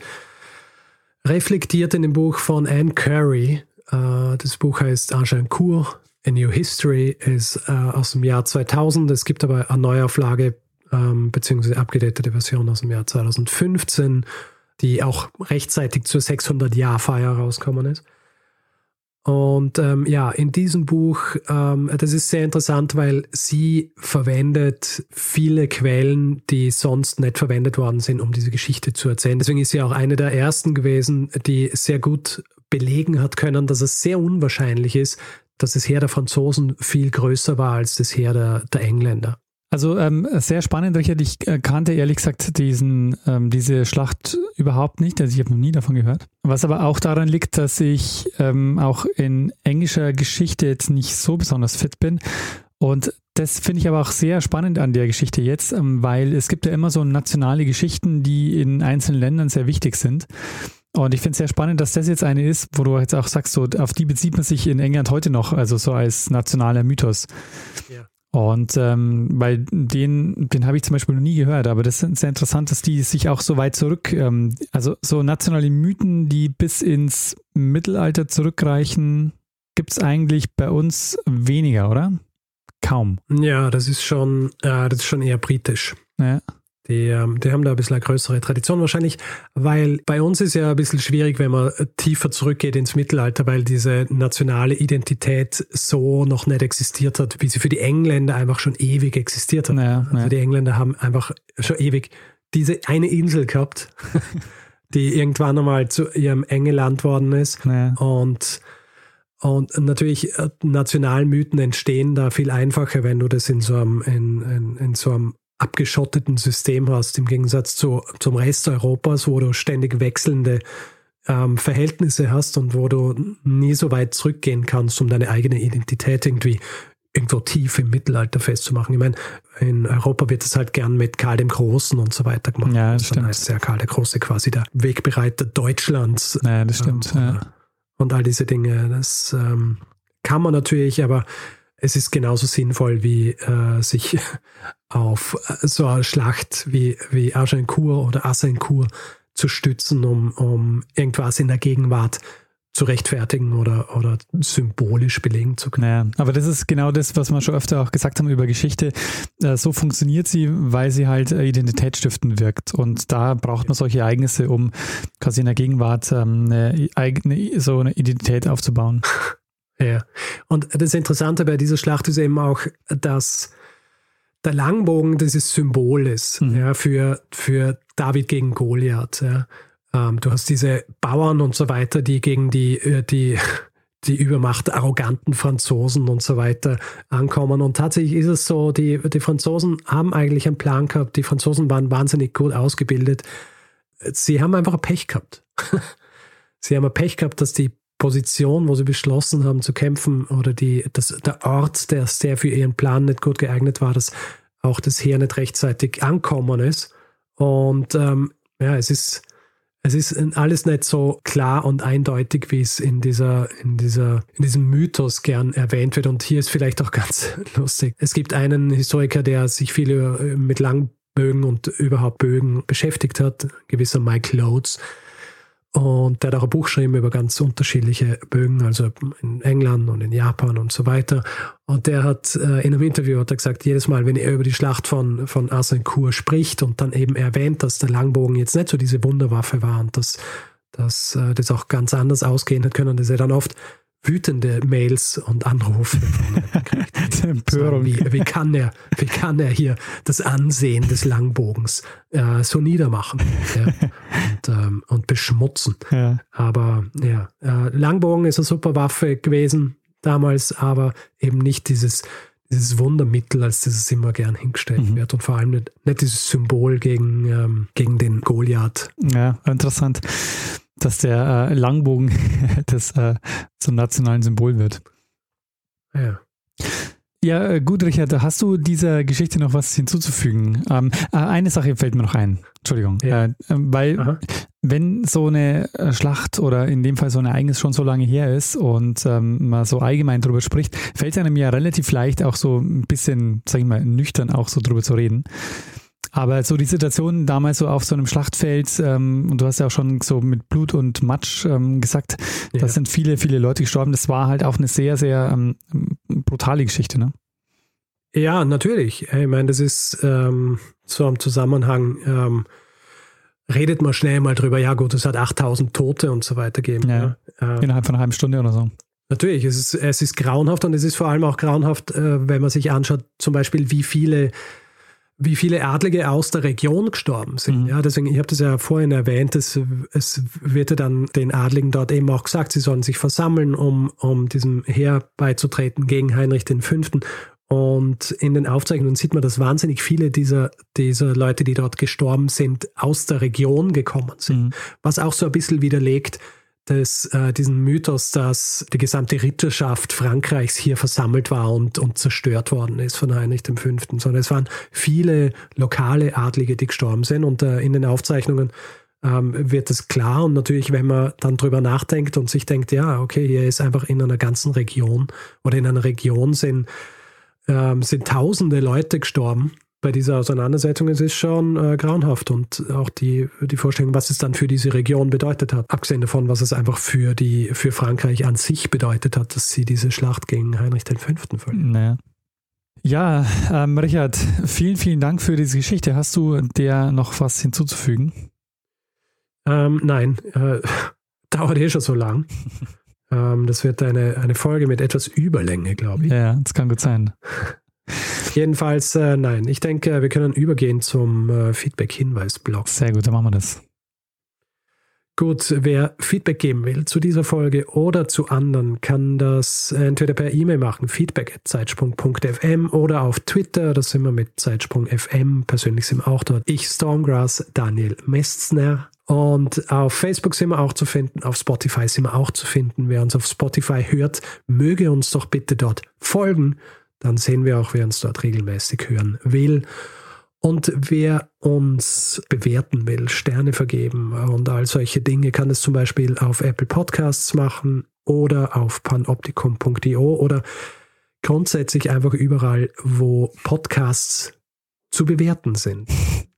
reflektiert in dem Buch von Anne Curry. Äh, das Buch heißt Agincourt, A New History ist äh, aus dem Jahr 2000. Es gibt aber eine Neuauflage ähm, beziehungsweise abgedatete Version aus dem Jahr 2015, die auch rechtzeitig zur 600-Jahr-Feier rausgekommen ist. Und ähm, ja, in diesem Buch, ähm, das ist sehr interessant, weil sie verwendet viele Quellen, die sonst nicht verwendet worden sind, um diese Geschichte zu erzählen. Deswegen ist sie auch eine der ersten gewesen, die sehr gut belegen hat können, dass es sehr unwahrscheinlich ist, dass das Heer der Franzosen viel größer war als das Heer der, der Engländer. Also ähm, sehr spannend, Richard. Ich äh, kannte ehrlich gesagt diesen, ähm, diese Schlacht überhaupt nicht. Also ich habe noch nie davon gehört. Was aber auch daran liegt, dass ich ähm, auch in englischer Geschichte jetzt nicht so besonders fit bin. Und das finde ich aber auch sehr spannend an der Geschichte jetzt, ähm, weil es gibt ja immer so nationale Geschichten, die in einzelnen Ländern sehr wichtig sind. Und ich finde es sehr spannend, dass das jetzt eine ist, wo du jetzt auch sagst, so auf die bezieht man sich in England heute noch, also so als nationaler Mythos. Ja. Und ähm, bei den, den habe ich zum Beispiel noch nie gehört, aber das ist sehr interessant, dass die sich auch so weit zurück, ähm, also so nationale Mythen, die bis ins Mittelalter zurückreichen, gibt es eigentlich bei uns weniger, oder? Kaum. Ja, das ist schon, äh, das ist schon eher britisch. Ja. Die, die haben da ein bisschen eine größere Tradition wahrscheinlich, weil bei uns ist ja ein bisschen schwierig, wenn man tiefer zurückgeht ins Mittelalter, weil diese nationale Identität so noch nicht existiert hat, wie sie für die Engländer einfach schon ewig existiert hat. Naja, also die Engländer haben einfach schon ewig diese eine Insel gehabt, die irgendwann einmal zu ihrem Engeland worden ist. Naja. Und Und natürlich, äh, Nationalmythen entstehen da viel einfacher, wenn du das in so einem, in, in, in so einem abgeschotteten System hast, im Gegensatz zu, zum Rest Europas, wo du ständig wechselnde ähm, Verhältnisse hast und wo du nie so weit zurückgehen kannst, um deine eigene Identität irgendwie irgendwo tief im Mittelalter festzumachen. Ich meine, in Europa wird es halt gern mit Karl dem Großen und so weiter gemacht. Ja, das also stimmt. heißt ja Karl der Große quasi der Wegbereiter Deutschlands. Ja, das stimmt. Ähm, ja. Und all diese Dinge. Das ähm, kann man natürlich, aber es ist genauso sinnvoll, wie äh, sich auf äh, so eine Schlacht wie, wie Agincourt oder Agincourt zu stützen, um, um irgendwas in der Gegenwart zu rechtfertigen oder, oder symbolisch belegen zu können. Naja, aber das ist genau das, was wir schon öfter auch gesagt haben über Geschichte. Äh, So funktioniert sie, weil sie halt äh, identitätsstiftend wirkt. Und da braucht man solche Ereignisse, um quasi in der Gegenwart ähm, eine eigene, so eine Identität aufzubauen. Ja. Und das Interessante bei dieser Schlacht ist eben auch, dass der Langbogen dieses Symbol ist Mhm. ja, für, für David gegen Goliath. Ja. Ähm, du hast diese Bauern und so weiter, die gegen die, äh, die, die Übermacht arroganten Franzosen und so weiter ankommen. Und tatsächlich ist es so, die, die Franzosen haben eigentlich einen Plan gehabt. Die Franzosen waren wahnsinnig gut ausgebildet. Sie haben einfach ein Pech gehabt. Sie haben Pech gehabt, dass die Position, wo sie beschlossen haben zu kämpfen, oder die, das, der Ort, der sehr für ihren Plan nicht gut geeignet war, dass auch das Heer nicht rechtzeitig ankommen ist. Und ähm, ja, es ist, es ist alles nicht so klar und eindeutig, wie es in dieser, in dieser, in diesem Mythos gern erwähnt wird. Und hier ist vielleicht auch ganz lustig. Es gibt einen Historiker, der sich viel über- mit Langbögen und überhaupt Bögen beschäftigt hat, gewisser Mike Loads. Und der hat auch ein Buch geschrieben über ganz unterschiedliche Bögen, also in England und in Japan und so weiter. Und der hat äh, in einem Interview hat er gesagt, jedes Mal, wenn er über die Schlacht von, von Azincourt spricht und dann eben erwähnt, dass der Langbogen jetzt nicht so diese Wunderwaffe war und dass, dass äh, das auch ganz anders ausgehen hat können, dass er dann oft wütende Mails und Anrufe von. Empörung. Wie, wie, kann er, wie kann er hier das Ansehen des Langbogens äh, so niedermachen ja, und, ähm, und beschmutzen? Ja. Aber ja, äh, Langbogen ist eine super Waffe gewesen damals, aber eben nicht dieses, dieses Wundermittel, als das es immer gern hingestellt Mhm. wird und vor allem nicht, nicht dieses Symbol gegen, ähm, gegen den Goliath. ja, interessant, dass der äh, Langbogen das äh, zum nationalen Symbol wird. Ja. Ja, äh, gut, Richard, hast du dieser Geschichte noch was hinzuzufügen? Ähm, äh, eine Sache fällt mir noch ein. Entschuldigung. Ja. Äh, äh, weil, Aha. wenn so eine Schlacht oder in dem Fall so ein Ereignis schon so lange her ist und ähm, man so allgemein drüber spricht, fällt es einem ja relativ leicht, auch so ein bisschen, sag ich mal, nüchtern auch so drüber zu reden. Aber so die Situation damals so auf so einem Schlachtfeld, ähm, und du hast ja auch schon so mit Blut und Matsch ähm, gesagt, Ja. da sind viele, viele Leute gestorben. Das war halt auch eine sehr, sehr ähm, brutale Geschichte, ne? Ja, natürlich. Ich meine, das ist ähm, so im Zusammenhang, ähm, redet man schnell mal drüber, ja gut, es hat 8000 Tote und so weiter gegeben. Ja. Ja. Ähm, Innerhalb von einer halben Stunde oder so. Natürlich, es ist, es ist grauenhaft und es ist vor allem auch grauenhaft, äh, wenn man sich anschaut, zum Beispiel, wie viele, wie viele Adlige aus der Region gestorben sind. Mhm. Ja, deswegen, ich habe das ja vorhin erwähnt, es, es wird ja dann den Adligen dort eben auch gesagt, sie sollen sich versammeln, um, um diesem Heer beizutreten gegen Heinrich V. Und in den Aufzeichnungen sieht man, dass wahnsinnig viele dieser, dieser Leute, die dort gestorben sind, aus der Region gekommen sind. Mhm. Was auch so ein bisschen widerlegt, dass, äh, diesen Mythos, dass die gesamte Ritterschaft Frankreichs hier versammelt war und, und zerstört worden ist von Heinrich V., sondern es waren viele lokale Adlige, die gestorben sind. Und äh, in den Aufzeichnungen ähm, wird es klar. Und natürlich, wenn man dann drüber nachdenkt und sich denkt, ja, okay, hier ist einfach in einer ganzen Region oder in einer Region sind, ähm, sind tausende Leute gestorben bei dieser Auseinandersetzung. Es ist schon äh, grauenhaft und auch die, die Vorstellung, was es dann für diese Region bedeutet hat. Abgesehen davon, was es einfach für, die, für Frankreich an sich bedeutet hat, dass sie diese Schlacht gegen Heinrich V. verlieren. Naja. Ja, ähm, Richard, vielen, vielen Dank für diese Geschichte. Hast du der noch was hinzuzufügen? Ähm, nein, äh, dauert eh schon so lang. ähm, das wird eine, eine Folge mit etwas Überlänge, glaube ich. Ja, das kann gut sein. Jedenfalls, äh, nein. Ich denke, wir können übergehen zum äh, Feedback-Hinweis-Blog. Sehr gut, dann machen wir das. Gut, wer Feedback geben will zu dieser Folge oder zu anderen, kann das entweder per E-Mail machen, feedback.zeitsprung.fm oder auf Twitter, da sind wir mit Zeitsprung.fm, persönlich sind wir auch dort. Ich, Stormgrass, Daniel Mestner. Und auf Facebook sind wir auch zu finden, auf Spotify sind wir auch zu finden. Wer uns auf Spotify hört, möge uns doch bitte dort folgen. Dann sehen wir auch, wer uns dort regelmäßig hören will. Und wer uns bewerten will, Sterne vergeben und all solche Dinge, kann es zum Beispiel auf Apple Podcasts machen oder auf panoptikum.io oder grundsätzlich einfach überall, wo Podcasts zu bewerten sind.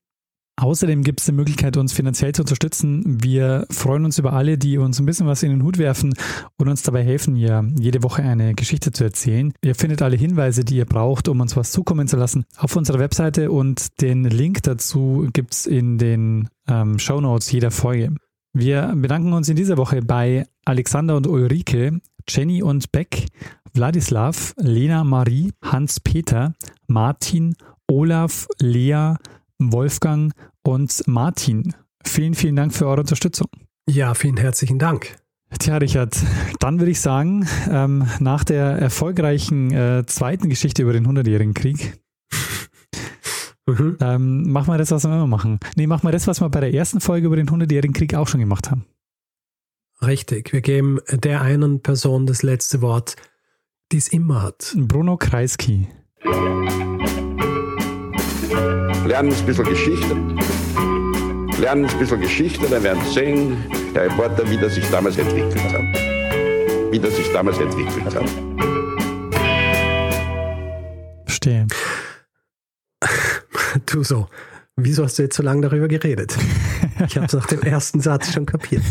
Außerdem gibt es die Möglichkeit, uns finanziell zu unterstützen. Wir freuen uns über alle, die uns ein bisschen was in den Hut werfen und uns dabei helfen, hier jede Woche eine Geschichte zu erzählen. Ihr findet alle Hinweise, die ihr braucht, um uns was zukommen zu lassen, auf unserer Webseite und den Link dazu gibt es in den ähm, Show Notes jeder Folge. Wir bedanken uns in dieser Woche bei Alexander und Ulrike, Jenny und Beck, Wladislav, Lena Marie, Hans-Peter, Martin, Olaf, Lea, Wolfgang und Martin. Vielen, vielen Dank für eure Unterstützung. Ja, vielen herzlichen Dank. Tja, Richard, dann würde ich sagen, ähm, nach der erfolgreichen äh, zweiten Geschichte über den Hundertjährigen Krieg, mhm. ähm, machen wir das, was wir immer machen. Nee, machen wir das, was wir bei der ersten Folge über den Hundertjährigen Krieg auch schon gemacht haben. Richtig, wir geben der einen Person das letzte Wort, die es immer hat. Bruno Kreisky lernen ein bisschen Geschichte. Lernen ein bisschen Geschichte, dann werden Sie sehen, Herr Reporter, wie das sich damals entwickelt hat. Wie das sich damals entwickelt hat. Verstehe. Du so. Wieso hast du jetzt so lange darüber geredet? Ich habe es nach dem ersten Satz schon kapiert.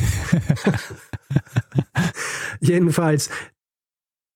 Jedenfalls,